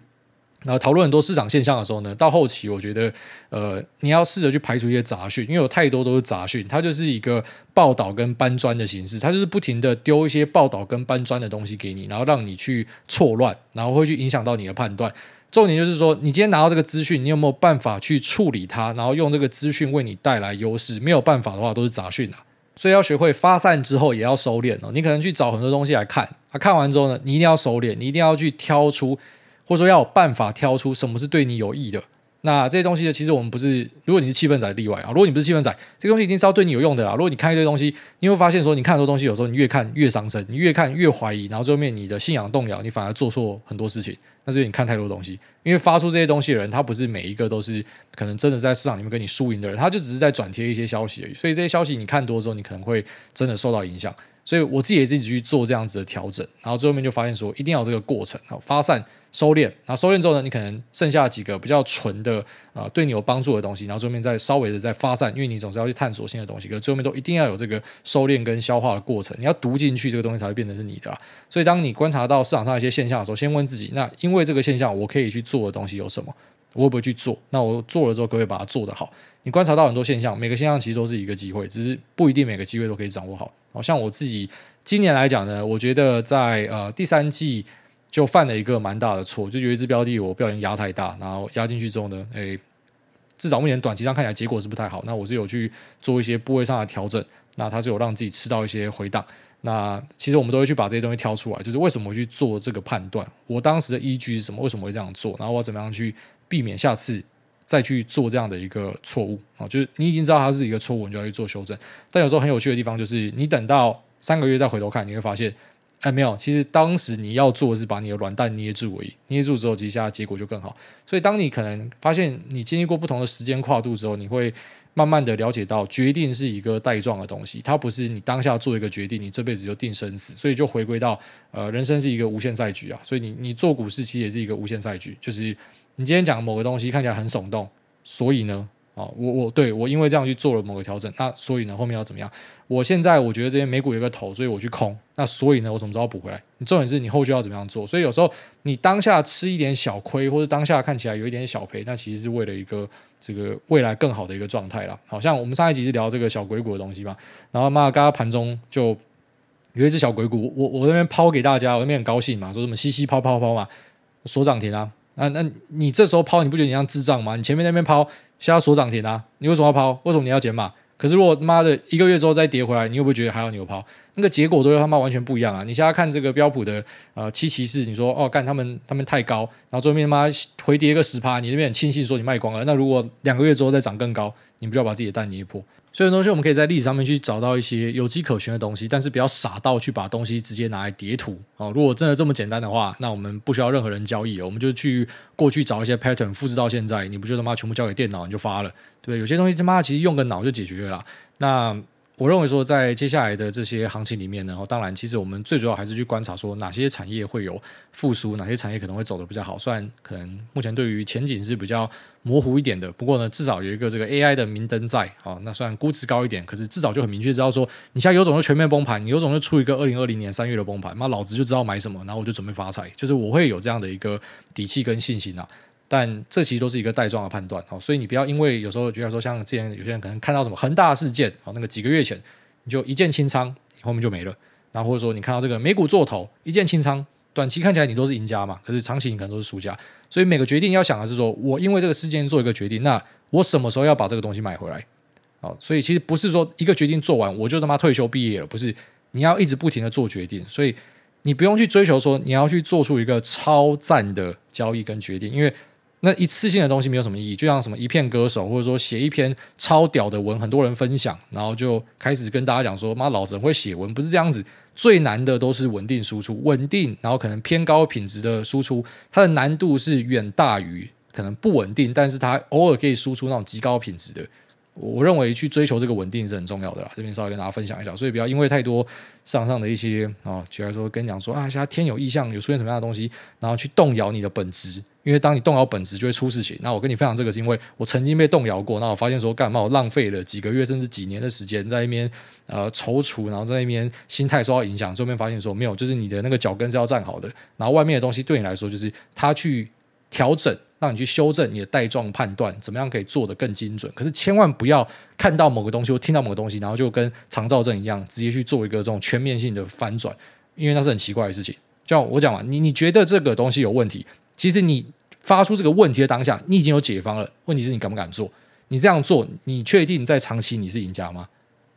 呃讨论很多市场现象的时候呢，到后期我觉得呃你要试着去排除一些杂讯，因为有太多都是杂讯，它就是一个报道跟搬砖的形式，它就是不停的丢一些报道跟搬砖的东西给你，然后让你去错乱，然后会去影响到你的判断。重点就是说，你今天拿到这个资讯，你有没有办法去处理它，然后用这个资讯为你带来优势？没有办法的话，都是杂讯啊。所以要学会发散之后也要收敛哦。你可能去找很多东西来看，啊，看完之后呢，你一定要收敛，你一定要去挑出，或者说要有办法挑出什么是对你有益的。那这些东西呢，其实我们不是，如果你是气氛仔例外啊，如果你不是气氛仔，这个东西一定是要对你有用的啦。如果你看一堆东西，你会发现说，你看很多东西，有时候你越看越伤身，你越看越怀疑，然后最后面你的信仰动摇，你反而做错很多事情。那是因为你看太多东西，因为发出这些东西的人，他不是每一个都是可能真的在市场里面跟你输赢的人，他就只是在转贴一些消息而已。所以这些消息你看多之后，你可能会真的受到影响。所以我自己也自己去做这样子的调整，然后最后面就发现说一定要有这个过程，好发散收敛，然后收敛之后呢，你可能剩下几个比较纯的啊、对你有帮助的东西，然后最后面再稍微的再发散，因为你总是要去探索新的东西，可是最后面都一定要有这个收敛跟消化的过程，你要读进去这个东西才会变成是你的。所以当你观察到市场上一些现象的时候，先问自己，那因为这个现象，我可以去做的东西有什么？我会不会去做？那我做了之后，可不可以把它做得好？你观察到很多现象，每个现象其实都是一个机会，只是不一定每个机会都可以掌握好。好像我自己今年来讲呢，我觉得在呃第三季就犯了一个蛮大的错，就有一只标的我不小心压太大，然后压进去之后呢，诶，至少目前短期上看起来结果是不太好。那我是有去做一些部位上的调整，那它是有让自己吃到一些回档。那其实我们都会去把这些东西挑出来，就是为什么会去做这个判断？我当时的依据是什么？为什么会这样做？然后我怎么样去？避免下次再去做这样的一个错误啊，就是你已经知道它是一个错误，你就要去做修正。但有时候很有趣的地方就是，你等到三个月再回头看，你会发现，哎，没有，其实当时你要做的是把你的软蛋捏住而已，捏住之后，接下来结果就更好。所以，当你可能发现你经历过不同的时间跨度之后，你会慢慢的了解到，决定是一个带状的东西，它不是你当下做一个决定，你这辈子就定生死。所以就回归到，呃，人生是一个无限赛局啊。所以你你做股市其实也是一个无限赛局，就是。你今天讲某个东西看起来很耸动，所以呢，啊，我我对我因为这样去做了某个调整，那所以呢，后面要怎么样？我现在我觉得这边美股有个头，所以我去空，那所以呢，我怎么知道补回来？你重点是你后续要怎么样做？所以有时候你当下吃一点小亏，或者当下看起来有一点小赔，那其实是为了一个这个未来更好的一个状态啦。好像我们上一集是聊这个小鬼股的东西嘛，然后嘛，刚刚盘中就有一只小鬼股，我我那边抛给大家，我那边很高兴嘛，说什么嘻嘻抛抛抛嘛，锁涨停啊。啊，那你这时候抛，你不觉得你像智障吗？你前面那边抛，现在锁涨停啊，你为什么要抛？为什么你要减码？可是如果他妈的一个月之后再跌回来，你会不会觉得还要你有抛？那个结果都他妈完全不一样啊！你现在看这个标普的呃七骑士，你说哦干他们他们太高，然后最后面妈回跌个十趴，你这边很庆幸说你卖光了。那如果两个月之后再涨更高，你不要把自己的蛋捏破？所以东西我们可以在历史上面去找到一些有迹可循的东西，但是不要傻到去把东西直接拿来叠图哦。如果真的这么简单的话，那我们不需要任何人交易，我们就去过去找一些 pattern 复制到现在，你不就他妈全部交给电脑你就发了？对，有些东西他妈其实用个脑就解决了。那。我认为说，在接下来的这些行情里面呢，当然，其实我们最主要还是去观察说哪些产业会有复苏，哪些产业可能会走得比较好。虽然可能目前对于前景是比较模糊一点的，不过呢，至少有一个这个 AI 的明灯在啊。那虽然估值高一点，可是至少就很明确知道说，你现在有种就全面崩盘，你有种就出一个二零二零年三月的崩盘，那老子就知道买什么，然后我就准备发财，就是我会有这样的一个底气跟信心啊。但这其实都是一个带状的判断哦，所以你不要因为有时候觉得说，像之前有些人可能看到什么恒大事件哦，那个几个月前你就一键清仓，后面就没了。然后或者说你看到这个美股做头一键清仓，短期看起来你都是赢家嘛，可是长期你可能都是输家。所以每个决定要想的是说，我因为这个事件做一个决定，那我什么时候要把这个东西买回来？哦，所以其实不是说一个决定做完我就他妈退休毕业了，不是，你要一直不停的做决定。所以你不用去追求说你要去做出一个超赞的交易跟决定，因为。那一次性的东西没有什么意义，就像什么一片歌手，或者说写一篇超屌的文，很多人分享，然后就开始跟大家讲说：“妈，老子会写文，不是这样子。最难的都是稳定输出，稳定，然后可能偏高品质的输出，它的难度是远大于可能不稳定，但是它偶尔可以输出那种极高品质的。我认为去追求这个稳定是很重要的啦。这边稍微跟大家分享一下，所以不要因为太多市场上的一些啊，举例说跟你讲说啊，现在天有异象，有出现什么样的东西，然后去动摇你的本质。”因为当你动摇本质，就会出事情。那我跟你分享这个，是因为我曾经被动摇过。那我发现说，干嘛我浪费了几个月甚至几年的时间在那边呃踌躇，然后在那边心态受到影响。最后面发现说，没有，就是你的那个脚跟是要站好的。然后外面的东西对你来说，就是它去调整，让你去修正你的带状判断，怎么样可以做得更精准。可是千万不要看到某个东西或听到某个东西，然后就跟长照证一样，直接去做一个这种全面性的翻转，因为那是很奇怪的事情。就我讲嘛，你你觉得这个东西有问题？其实你发出这个问题的当下，你已经有解方了。问题是你敢不敢做？你这样做，你确定在长期你是赢家吗？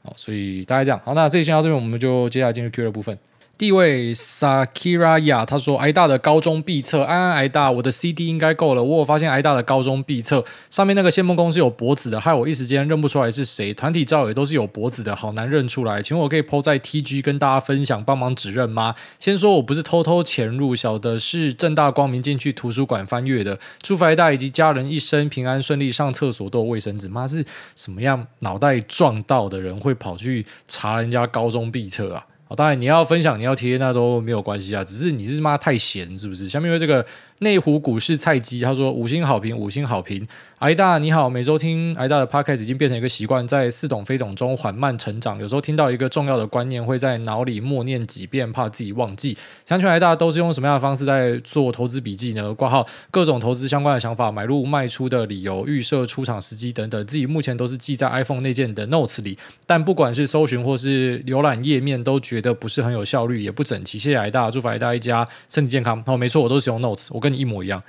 好，所以大概这样。好，那这一先到这边，我们就接下来进入 Q 的部分。第一位 Sakiraya，他说：“挨大的高中必测，安安挨大，我的 CD 应该够了。我有发现挨大的高中必测上面那个谢孟恭是有脖子的，害我一时间认不出来是谁。团体照也都是有脖子的，好难认出来。请问我可以 po 在 TG 跟大家分享，帮忙指认吗？先说我不是偷偷潜入，小的是正大光明进去图书馆翻阅的。祝福挨大以及家人一生平安顺利，上厕所都有卫生纸。妈是什么样脑袋撞到的人会跑去查人家高中必测啊？”哦，当然你要分享，你要贴那都没有关系啊，只是你是妈太闲是不是？下面为这个内湖股市菜鸡，他说五星好评，五星好评。挨大你好，每周听挨大的 podcast 已经变成一个习惯，在似懂非懂中缓慢成长。有时候听到一个重要的观念，会在脑里默念几遍，怕自己忘记。想请挨大都是用什么样的方式在做投资笔记呢？挂号各种投资相关的想法、买入卖出的理由、预设出场时机等等，自己目前都是记在 iPhone 内建的 Notes 里。但不管是搜寻或是浏览页面，都觉得不是很有效率，也不整齐。谢谢挨大，祝福挨大一家身体健康。哦，没错，我都使用 Notes，我跟你一模一样。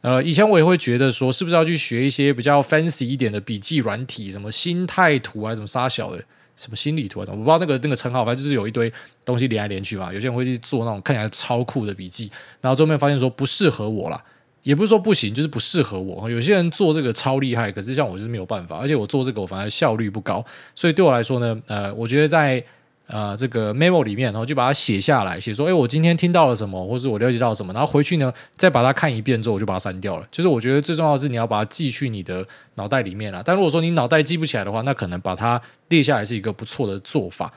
呃，以前我也会觉得说，是不是要去学一些比较 fancy 一点的笔记软体，什么心态图啊，什么杀小的，什么心理图啊，我不知道那个那个称号，反正就是有一堆东西连来连去嘛。有些人会去做那种看起来超酷的笔记，然后最后面发现说不适合我啦，也不是说不行，就是不适合我。有些人做这个超厉害，可是像我就是没有办法，而且我做这个我反而效率不高，所以对我来说呢，呃，我觉得在。呃，这个 memo 里面，然后就把它写下来，写说，哎，我今天听到了什么，或是我了解到什么，然后回去呢，再把它看一遍之后，我就把它删掉了。就是我觉得最重要的是你要把它记去你的脑袋里面了。但如果说你脑袋记不起来的话，那可能把它列下来是一个不错的做法。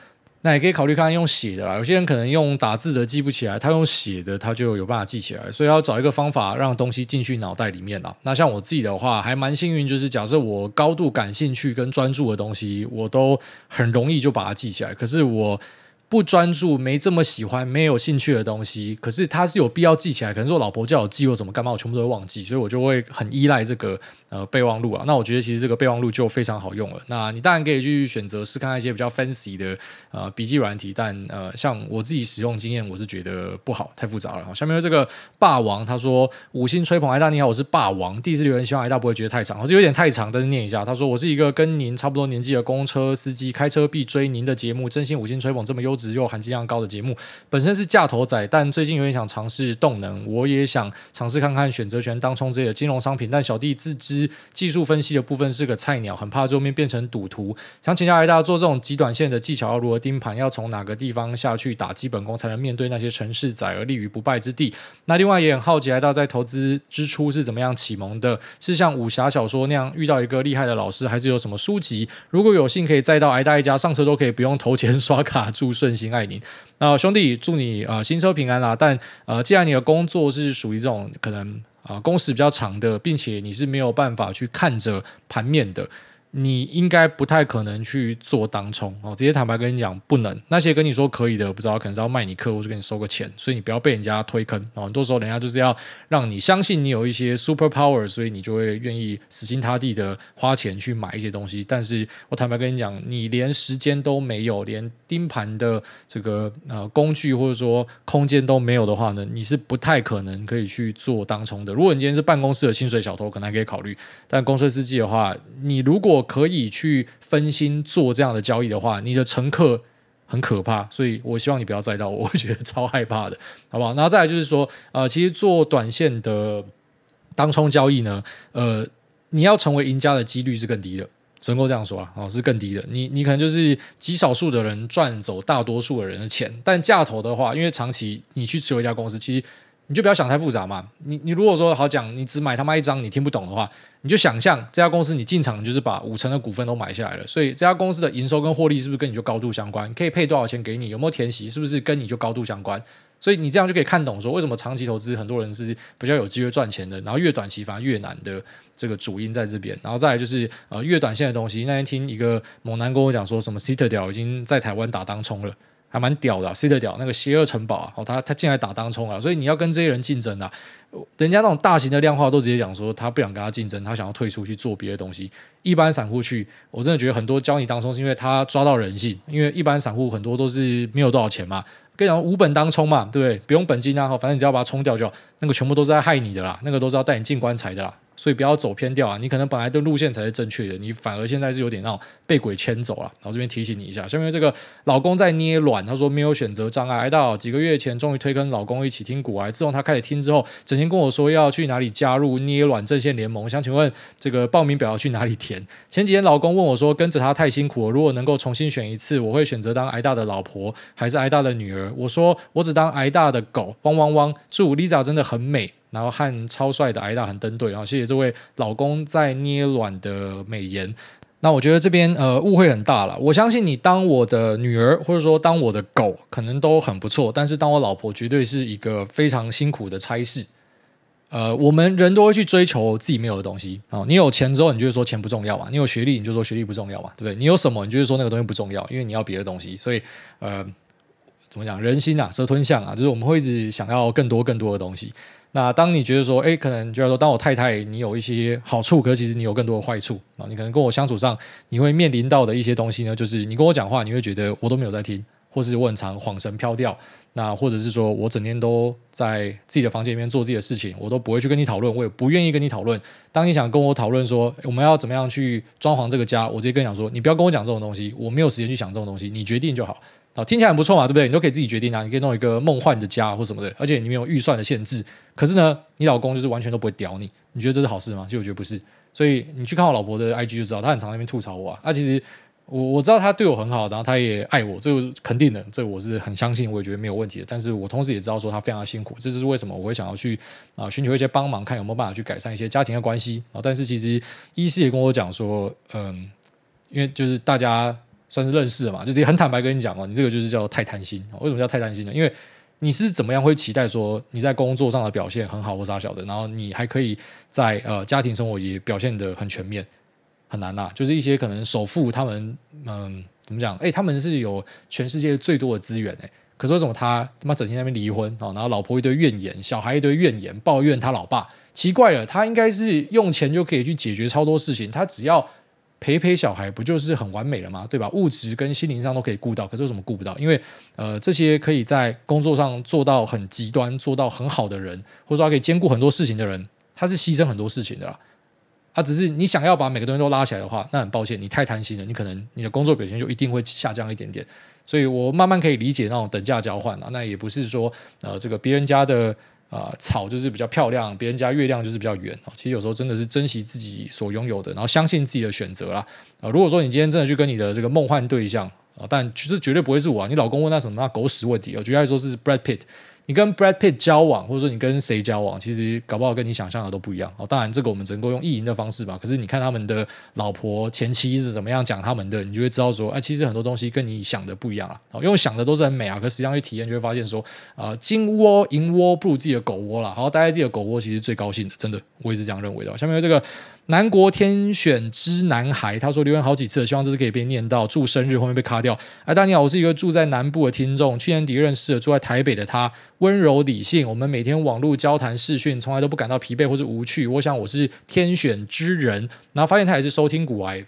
那也可以考虑看看用写的啦，有些人可能用打字的记不起来，他用写的他就有办法记起来，所以要找一个方法让东西进去脑袋里面啦。那像我自己的话，还蛮幸运，就是假设我高度感兴趣跟专注的东西，我都很容易就把它记起来。可是我不专注、没这么喜欢、没有兴趣的东西，可是它是有必要记起来。可能说我老婆叫我记或什么干嘛，我全部都会忘记，所以我就会很依赖这个。呃，备忘录啊，那我觉得其实这个备忘录就非常好用了。那你当然可以去选择试看一些比较 fancy 的呃笔记软体，但呃，像我自己使用经验，我是觉得不好，太复杂了。下面这个霸王，他说五星吹捧，挨大你好，我是霸王，第一次留言，希望挨大不会觉得太长，或是有点太长，但是念一下。他说我是一个跟您差不多年纪的公车司机，开车必追您的节目，真心五星吹捧这么优质又含金量高的节目。本身是架头仔，但最近有点想尝试动能，我也想尝试看看选择权当冲之类的金融商品，但小弟自知。技术分析的部分是个菜鸟，很怕最后面变成赌徒。想请教挨大做这种极短线的技巧要如何盯盘？要从哪个地方下去打基本功，才能面对那些城市仔而立于不败之地？那另外也很好奇，挨大在投资之初是怎么样启蒙的？是像武侠小说那样遇到一个厉害的老师，还是有什么书籍？如果有幸可以再到挨大一家，上车都可以不用投钱 刷卡，祝真心爱你。那兄弟，祝你啊、呃、新车平安啦！但呃，既然你的工作是属于这种可能。啊，工时比较长的，并且你是没有办法去看着盘面的。你应该不太可能去做当冲哦，直接坦白跟你讲，不能。那些跟你说可以的，不知道可能是要卖你客户，就给你收个钱，所以你不要被人家推坑哦。很多时候，人家就是要让你相信你有一些 super power，所以你就会愿意死心塌地的花钱去买一些东西。但是我坦白跟你讲，你连时间都没有，连盯盘的这个呃工具或者说空间都没有的话呢，你是不太可能可以去做当冲的。如果你今天是办公室的薪水小偷，可能还可以考虑，但公车司机的话，你如果可以去分心做这样的交易的话，你的乘客很可怕，所以我希望你不要载到我，我觉得超害怕的，好不好？然后再来就是说，呃，其实做短线的当冲交易呢，呃，你要成为赢家的几率是更低的，只能够这样说啊，哦，是更低的。你你可能就是极少数的人赚走大多数的人的钱，但价投的话，因为长期你去持有一家公司，其实。你就不要想太复杂嘛。你你如果说好讲，你只买他妈一张，你听不懂的话，你就想象这家公司你进场就是把五成的股份都买下来了，所以这家公司的营收跟获利是不是跟你就高度相关？可以配多少钱给你？有没有填息？是不是跟你就高度相关？所以你这样就可以看懂说为什么长期投资很多人是比较有机会赚钱的，然后越短期反而越难的这个主因在这边。然后再来就是呃越短线的东西，那天听一个猛男跟我讲说什么 Citadel 已经在台湾打当冲了。还蛮屌的、啊，C 的屌，那个邪恶城堡啊，哦，他他进来打当冲啊，所以你要跟这些人竞争啊，人家那种大型的量化都直接讲说他不想跟他竞争，他想要退出去做别的东西。一般散户去，我真的觉得很多教你当冲是因为他抓到人性，因为一般散户很多都是没有多少钱嘛，跟你讲无本当冲嘛，对不对？不用本金啊，反正你只要把它冲掉就好，那个全部都是在害你的啦，那个都是要带你进棺材的啦。所以不要走偏掉啊！你可能本来的路线才是正确的，你反而现在是有点那种被鬼牵走了。然后这边提醒你一下，下面这个老公在捏卵，他说没有选择障碍。挨大几个月前终于推跟老公一起听股癌，自从他开始听之后，整天跟我说要去哪里加入捏卵阵线联盟。想请问这个报名表要去哪里填？前几天老公问我说跟着他太辛苦了，如果能够重新选一次，我会选择当挨大的老婆还是挨大的女儿？我说我只当挨大的狗，汪汪汪！祝 Lisa 真的很美。然后和超帅的挨大很登对，然后谢谢这位老公在捏卵的美颜。那我觉得这边呃误会很大了。我相信你当我的女儿或者说当我的狗可能都很不错，但是当我老婆绝对是一个非常辛苦的差事。呃，我们人都会去追求自己没有的东西啊、哦。你有钱之后，你就会说钱不重要嘛；你有学历，你就说学历不重要嘛，对不对？你有什么，你就会说那个东西不重要，因为你要别的东西。所以呃，怎么讲？人心啊，蛇吞象啊，就是我们会一直想要更多更多的东西。那当你觉得说，哎，可能就是说，当我太太你有一些好处，可是其实你有更多的坏处啊。你可能跟我相处上，你会面临到的一些东西呢，就是你跟我讲话，你会觉得我都没有在听，或是我很常恍神飘掉。那或者是说我整天都在自己的房间里面做自己的事情，我都不会去跟你讨论，我也不愿意跟你讨论。当你想跟我讨论说我们要怎么样去装潢这个家，我直接跟你讲说，你不要跟我讲这种东西，我没有时间去想这种东西，你决定就好。好，听起来很不错嘛，对不对？你都可以自己决定啊，你可以弄一个梦幻的家或什么的，而且你没有预算的限制。可是呢，你老公就是完全都不会屌你，你觉得这是好事吗？其实我觉得不是。所以你去看我老婆的 IG 就知道，她很常在那边吐槽我啊。啊，其实。我我知道她对我很好，然后她也爱我，这个肯定的，这我是很相信，我也觉得没有问题的。但是我同时也知道说她非常的辛苦，这就是为什么我会想要去啊寻求一些帮忙，看有没有办法去改善一些家庭的关系啊。但是其实医师也跟我讲说，嗯，因为就是大家算是认识了嘛，就是很坦白跟你讲哦，你这个就是叫太贪心。为什么叫太贪心呢？因为你是怎么样会期待说你在工作上的表现很好或啥小的，然后你还可以在呃家庭生活也表现得很全面。很难呐、就是一些可能首富他们，嗯，怎么讲？哎、他们是有全世界最多的资源哎，可是为什么他他妈整天在那边离婚哦，然后老婆一堆怨言，小孩一堆怨言，抱怨他老爸，奇怪了，他应该是用钱就可以去解决超多事情，他只要陪陪小孩，不就是很完美了吗？对吧？物质跟心灵上都可以顾到，可是为什么顾不到？因为呃，这些可以在工作上做到很极端、做到很好的人，或者说可以兼顾很多事情的人，他是牺牲很多事情的啦。他、啊、只是你想要把每个东西都拉起来的话，那很抱歉，你太贪心了，你可能你的工作表现就一定会下降一点点。所以我慢慢可以理解那种等价交换啊，那也不是说呃这个别人家的啊草就是比较漂亮，别人家月亮就是比较圆啊。其实有时候真的是珍惜自己所拥有的，然后相信自己的选择啦。啊，如果说你今天真的去跟你的这个梦幻对象啊，但其实绝对不会是我啊，你老公问他什么那狗屎问题，我觉得来说是 Brad Pitt。你跟 Brad Pitt 交往，或者说你跟谁交往，其实搞不好跟你想象的都不一样。哦，当然这个我们只能够用意淫的方式吧。可是你看他们的老婆前妻是怎么样讲他们的，你就会知道说，哎，其实很多东西跟你想的不一样啊。哦，因为想的都是很美啊，可实际上去体验就会发现说，啊，金窝银窝不如自己的狗窝了。好，待在自己的狗窝其实最高兴的，真的，我也是这样认为的。下面这个。南国天选之男孩，他说留言好几次了，希望这次可以被念到。祝生日后面被卡掉。哎，大家好，我是一个住在南部的听众，去年底认识了住在台北的他，温柔理性。我们每天网络交谈视讯，从来都不感到疲惫或是无趣。我想我是天选之人，然后发现他也是收听古癌。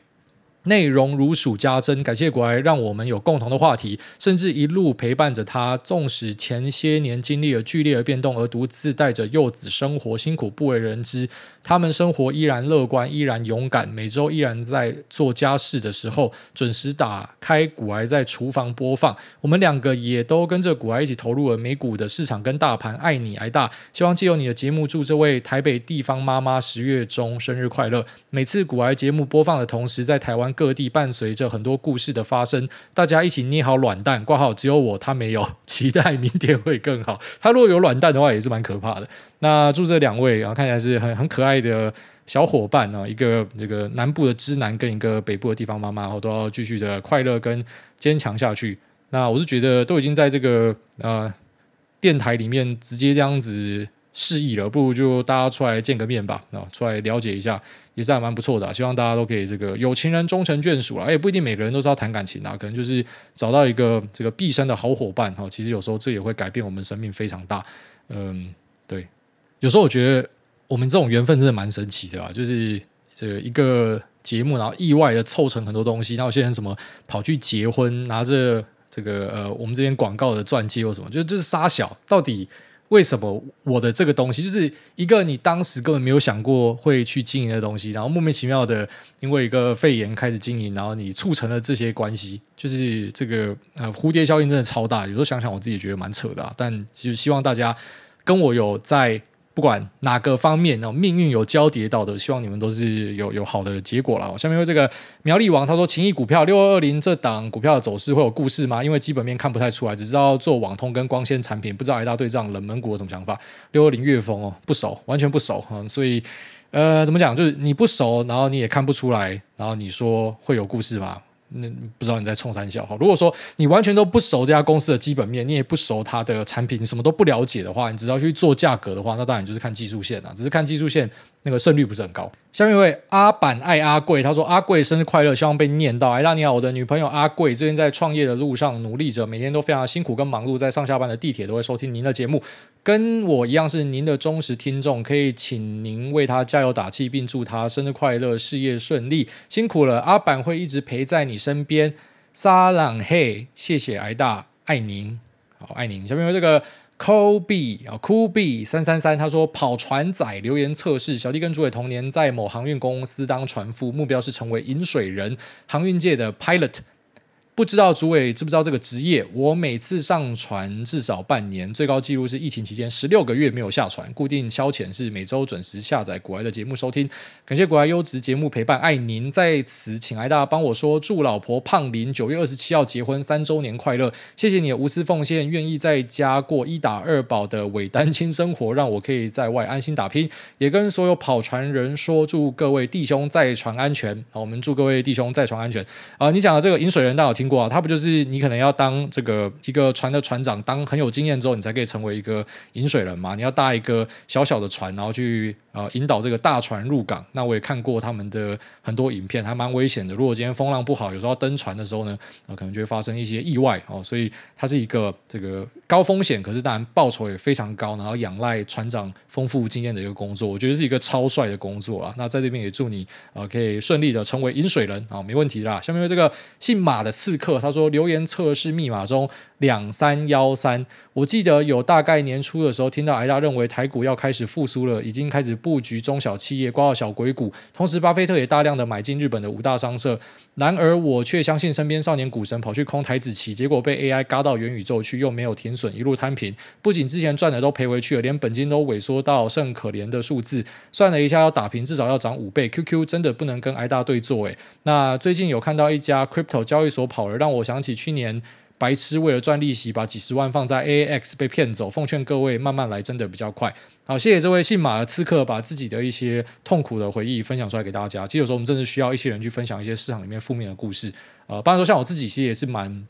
内容如数家珍，感谢股癌让我们有共同的话题，甚至一路陪伴着他。纵使前些年经历了剧烈的变动，而独自带着幼子生活，辛苦不为人知。他们生活依然乐观，依然勇敢，每周依然在做家事的时候准时打开古癌在厨房播放。我们两个也都跟着古癌一起投入了美股的市场跟大盘。爱你爱大，希望借由你的节目，祝这位台北地方妈妈十月中生日快乐。每次古癌节目播放的同时，在台湾。各地伴随着很多故事的发生，大家一起捏好软蛋，挂号只有我他没有，期待明天会更好。他如果有软蛋的话，也是蛮可怕的。那祝这两位啊，看起来是很很可爱的小伙伴啊，一个这个南部的之男跟一个北部的地方妈妈，然后都要继续的快乐跟坚强下去。那我是觉得都已经在这个呃电台里面直接这样子示意了，不如就大家出来见个面吧，啊，出来了解一下。也是还蛮不错的，希望大家都可以这个有情人终成眷属了。也不一定每个人都是要谈感情啊，可能就是找到一个这个毕生的好伙伴哈。其实有时候这也会改变我们生命非常大。嗯，对，有时候我觉得我们这种缘分真的蛮神奇的啊，就是这一个节目，然后意外的凑成很多东西。然后有些人什么跑去结婚，拿着这个呃我们这边广告的钻戒或什么，就就是杀小到底。为什么我的这个东西就是一个你当时根本没有想过会去经营的东西，然后莫名其妙的因为一个肺炎开始经营，然后你促成了这些关系，就是这个呃蝴蝶效应真的超大。有时候想想我自己觉得蛮扯的啊，但就希望大家跟我有在。不管哪个方面哦，命运有交叠到的，希望你们都是有有好的结果了。下面有这个苗栗王，他说：“情谊股票六二二零这档股票的走势会有故事吗？因为基本面看不太出来，只知道做网通跟光纤产品，不知道一大对这样冷门股有什么想法？”六二零月风哦，不熟，完全不熟，嗯，所以呃，怎么讲？就是你不熟，然后你也看不出来，然后你说会有故事吗？那不知道你在冲三小哈。如果说你完全都不熟这家公司的基本面，你也不熟它的产品，你什么都不了解的话，你只要去做价格的话，那当然就是看技术线啊。只是看技术线，那个胜率不是很高。下面一位阿板爱阿贵，他说：“阿贵生日快乐，希望被念到。”哎，大你好，我的女朋友阿贵最近在创业的路上努力着，每天都非常辛苦跟忙碌，在上下班的地铁都会收听您的节目，跟我一样是您的忠实听众，可以请您为他加油打气，并祝他生日快乐，事业顺利，辛苦了。阿板会一直陪在你身边。沙朗嘿，谢谢挨大，爱您，好爱您。下面有这个。Kobe 啊，Kobe 三三三，他说跑船仔留言测试，小弟跟主委同年在某航运公司当船夫，目标是成为引水人，航运界的 pilot。不知道主委知不知道这个职业？我每次上船至少半年，最高纪录是疫情期间十六个月没有下船。固定消遣是每周准时下载国外的节目收听，感谢国外优质节目陪伴，爱您。在此请癌大家帮我说，祝老婆胖林九月二十七号结婚三周年快乐。谢谢你无私奉献，愿意在家过一打二保的伪单亲生活，让我可以在外安心打拼。也跟所有跑船人说，祝各位弟兄在船安全。好，我们祝各位弟兄在船安全。啊，你讲的这个饮水人，大家有听过啊，他不就是你可能要当这个一个船的船长，当很有经验之后，你才可以成为一个引水人嘛？你要搭一个小小的船，然后去呃引导这个大船入港。那我也看过他们的很多影片，还蛮危险的。如果今天风浪不好，有时候登船的时候呢，呃，可能就会发生一些意外哦。所以它是一个这个高风险，可是当然报酬也非常高，然后仰赖船长丰富经验的一个工作，我觉得是一个超帅的工作啊。那在这边也祝你呃可以顺利的成为引水人啊，没问题啦。下面这个姓马的刺客，他。说留言测试密码中两三幺三，我记得有大概年初的时候听到挨大认为台股要开始复苏了，已经开始布局中小企业，挂到小鬼股，同时巴菲特也大量的买进日本的五大商社。然而我却相信身边少年股神跑去空台子期，结果被 AI 嘎到元宇宙去，又没有停损，一路摊平。不仅之前赚的都赔回去了，连本金都萎缩到剩可怜的数字。算了一下，要打平至少要涨五倍。QQ 真的不能跟挨大对做诶。那最近有看到一家 Crypto 交易所跑了，让我。想起去年白痴为了赚利息，把几十万放在 AAX 被骗走。奉劝各位慢慢来，真的比较快。好，谢谢这位姓马的刺客，把自己的一些痛苦的回忆分享出来给大家。其实有时候我们真的需要一些人去分享一些市场里面负面的故事。呃，当然说像我自己，其实也是蛮。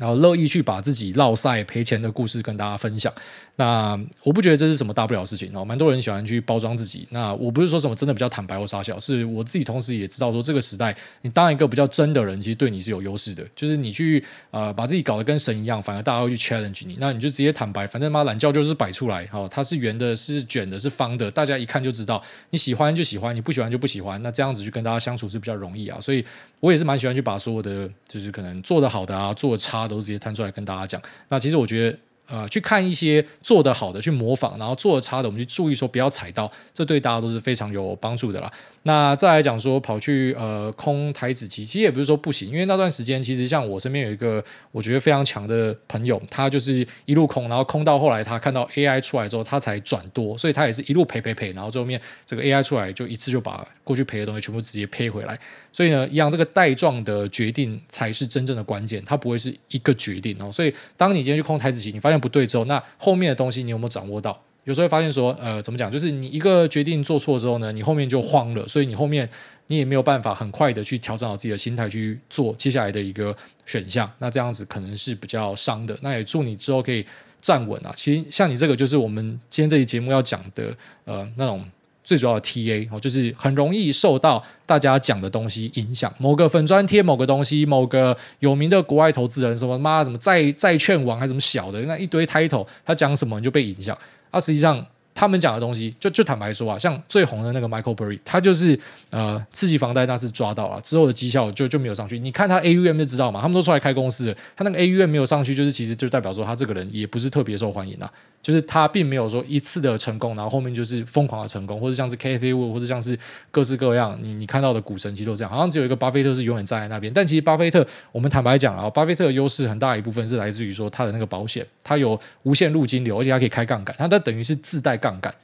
然后乐意去把自己落赛赔钱的故事跟大家分享，那我不觉得这是什么大不了的事情哦。蛮多人喜欢去包装自己，那我不是说什么真的比较坦白或傻笑，是我自己同时也知道说这个时代，你当一个比较真的人，其实对你是有优势的。就是你去呃把自己搞得跟神一样，反而大家会去 challenge 你，那你就直接坦白，反正嘛懒觉就是摆出来，哦，它是圆的，是卷的，是方的，大家一看就知道，你喜欢就喜欢，你不喜欢就不喜欢，那这样子去跟大家相处是比较容易啊。所以我也是蛮喜欢去把所有的就是可能做得好的啊，做的差都直接摊出来跟大家讲，那其实我觉得，呃，去看一些做的好的，去模仿，然后做的差的，我们去注意说不要踩到，这对大家都是非常有帮助的啦。那再来讲说跑去呃空台子期，其实也不是说不行，因为那段时间其实像我身边有一个我觉得非常强的朋友，他就是一路空，然后空到后来他看到 AI 出来之后，他才转多，所以他也是一路赔赔赔，然后最后面这个 AI 出来就一次就把过去赔的东西全部直接赔回来。所以呢，一样这个带状的决定才是真正的关键，它不会是一个决定哦。所以当你今天去空台子期，你发现不对之后，那后面的东西你有没有掌握到？有时候会发现说，呃，怎么讲？就是你一个决定做错之后呢，你后面就慌了，所以你后面你也没有办法很快的去调整好自己的心态去做接下来的一个选项。那这样子可能是比较伤的。那也祝你之后可以站稳啊。其实像你这个，就是我们今天这期节目要讲的，呃，那种最主要的 TA 哦，就是很容易受到大家讲的东西影响。某个粉砖贴某个东西，某个有名的国外投资人什么妈什么债债券王还是什么小的那一堆 title，他讲什么你就被影响。啊，实际上他们讲的东西，就就坦白说啊，像最红的那个 Michael Burry，他就是呃刺激房贷那次抓到了之后的绩效就就没有上去。你看他 AUM 就知道嘛，他们都出来开公司了，他那个 AUM 没有上去，就是其实就代表说他这个人也不是特别受欢迎啊。就是他并没有说一次的成功，然后后面就是疯狂的成功，或者像是 Cathie Wood，或者像是各式各样你你看到的股神其实都这样，好像只有一个巴菲特是永远站在那边。但其实巴菲特，我们坦白讲啊，巴菲特的优势很大一部分是来自于说他的那个保险，他有无限入金流，而且他可以开杠杆，他他等于是自带杠杆，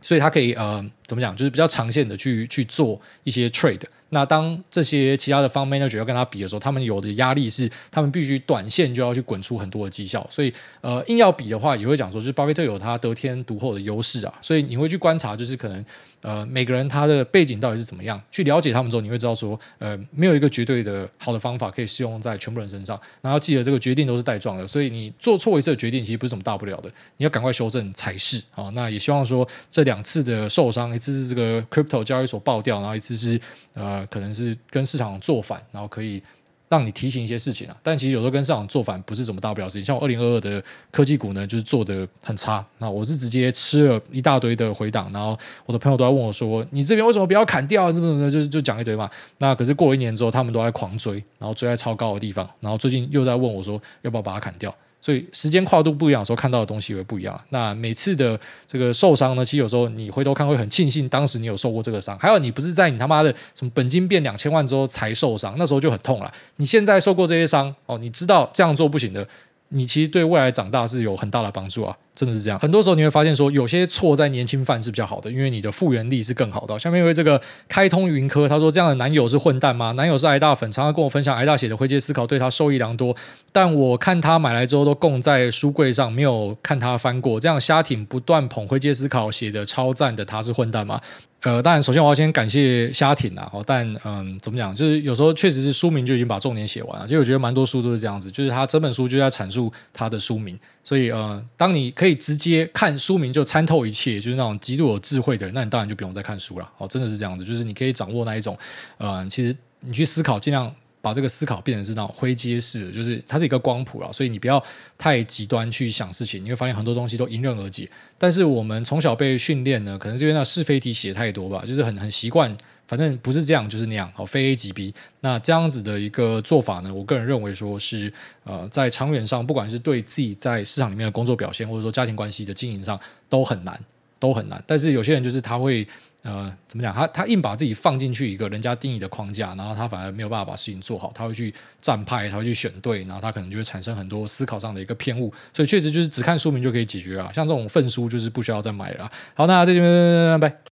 所以他可以呃怎么讲，就是比较长线的去去做一些 trade。那当这些其他的 fund manager 要跟他比的时候，他们有的压力是，他们必须短线就要去滚出很多的绩效，所以呃，硬要比的话，也会讲说，就是巴菲特有他得天独厚的优势啊，所以你会去观察，就是可能呃，每个人他的背景到底是怎么样，去了解他们之后，你会知道说，呃，没有一个绝对的好的方法可以适用在全部人身上。然后记得这个决定都是带状的，所以你做错一次决定其实不是什么大不了的，你要赶快修正才是啊。那也希望说这两次的受伤，一次是这个 crypto 交易所爆掉，然后一次是呃，可能是跟市场做反，然后可以。让你提醒一些事情啊，但其实有时候跟市场做反不是什么大不了事情。像我二零二二的科技股呢，就是做的很差。那我是直接吃了一大堆的回档，然后我的朋友都在问我说：“你这边为什么不要砍掉？”这么怎么就就讲一堆嘛。那可是过了一年之后，他们都在狂追，然后追在超高的地方，然后最近又在问我说：“要不要把它砍掉？”所以时间跨度不一样的时候，看到的东西会不一样。那每次的这个受伤呢，其实有时候你回头看会很庆幸当时你有受过这个伤。还有你不是在你他妈的什么本金变两千万之后才受伤，那时候就很痛了。你现在受过这些伤哦，你知道这样做不行的。你其实对未来长大是有很大的帮助啊，真的是这样。很多时候你会发现说，有些错在年轻犯是比较好的，因为你的复原力是更好的。下面因为这个开通云科，他说这样的男友是混蛋吗？男友是挨大粉，常常跟我分享挨大写的《灰阶思考》，对他受益良多。但我看他买来之后都供在书柜上，没有看他翻过。这样瞎挺不断捧《灰阶思考》写的超赞的，他是混蛋吗？呃，当然，首先我要先感谢虾挺啊，但嗯，怎么讲，就是有时候确实是书名就已经把重点写完了。其实我觉得蛮多书都是这样子，就是他整本书就在阐述他的书名。所以呃，当你可以直接看书名就参透一切，就是那种极度有智慧的人，那你当然就不用再看书了。哦，真的是这样子，就是你可以掌握那一种，呃，其实你去思考，尽量。把这个思考变成是那种灰阶式的，就是它是一个光谱了，所以你不要太极端去想事情，你会发现很多东西都迎刃而解。但是我们从小被训练呢，可能是因为那是非题写太多吧，就是很很习惯，反正不是这样就是那样，好，非 A 即 B。那这样子的一个做法呢，我个人认为说是呃，在长远上，不管是对自己在市场里面的工作表现，或者说家庭关系的经营上，都很难，都很难。但是有些人就是他会。呃，怎么讲？他他硬把自己放进去一个人家定义的框架，然后他反而没有办法把事情做好。他会去站派，他会去选对，然后他可能就会产生很多思考上的一个偏误。所以确实就是只看书名就可以解决了。像这种粪书就是不需要再买了。好，那这边拜拜。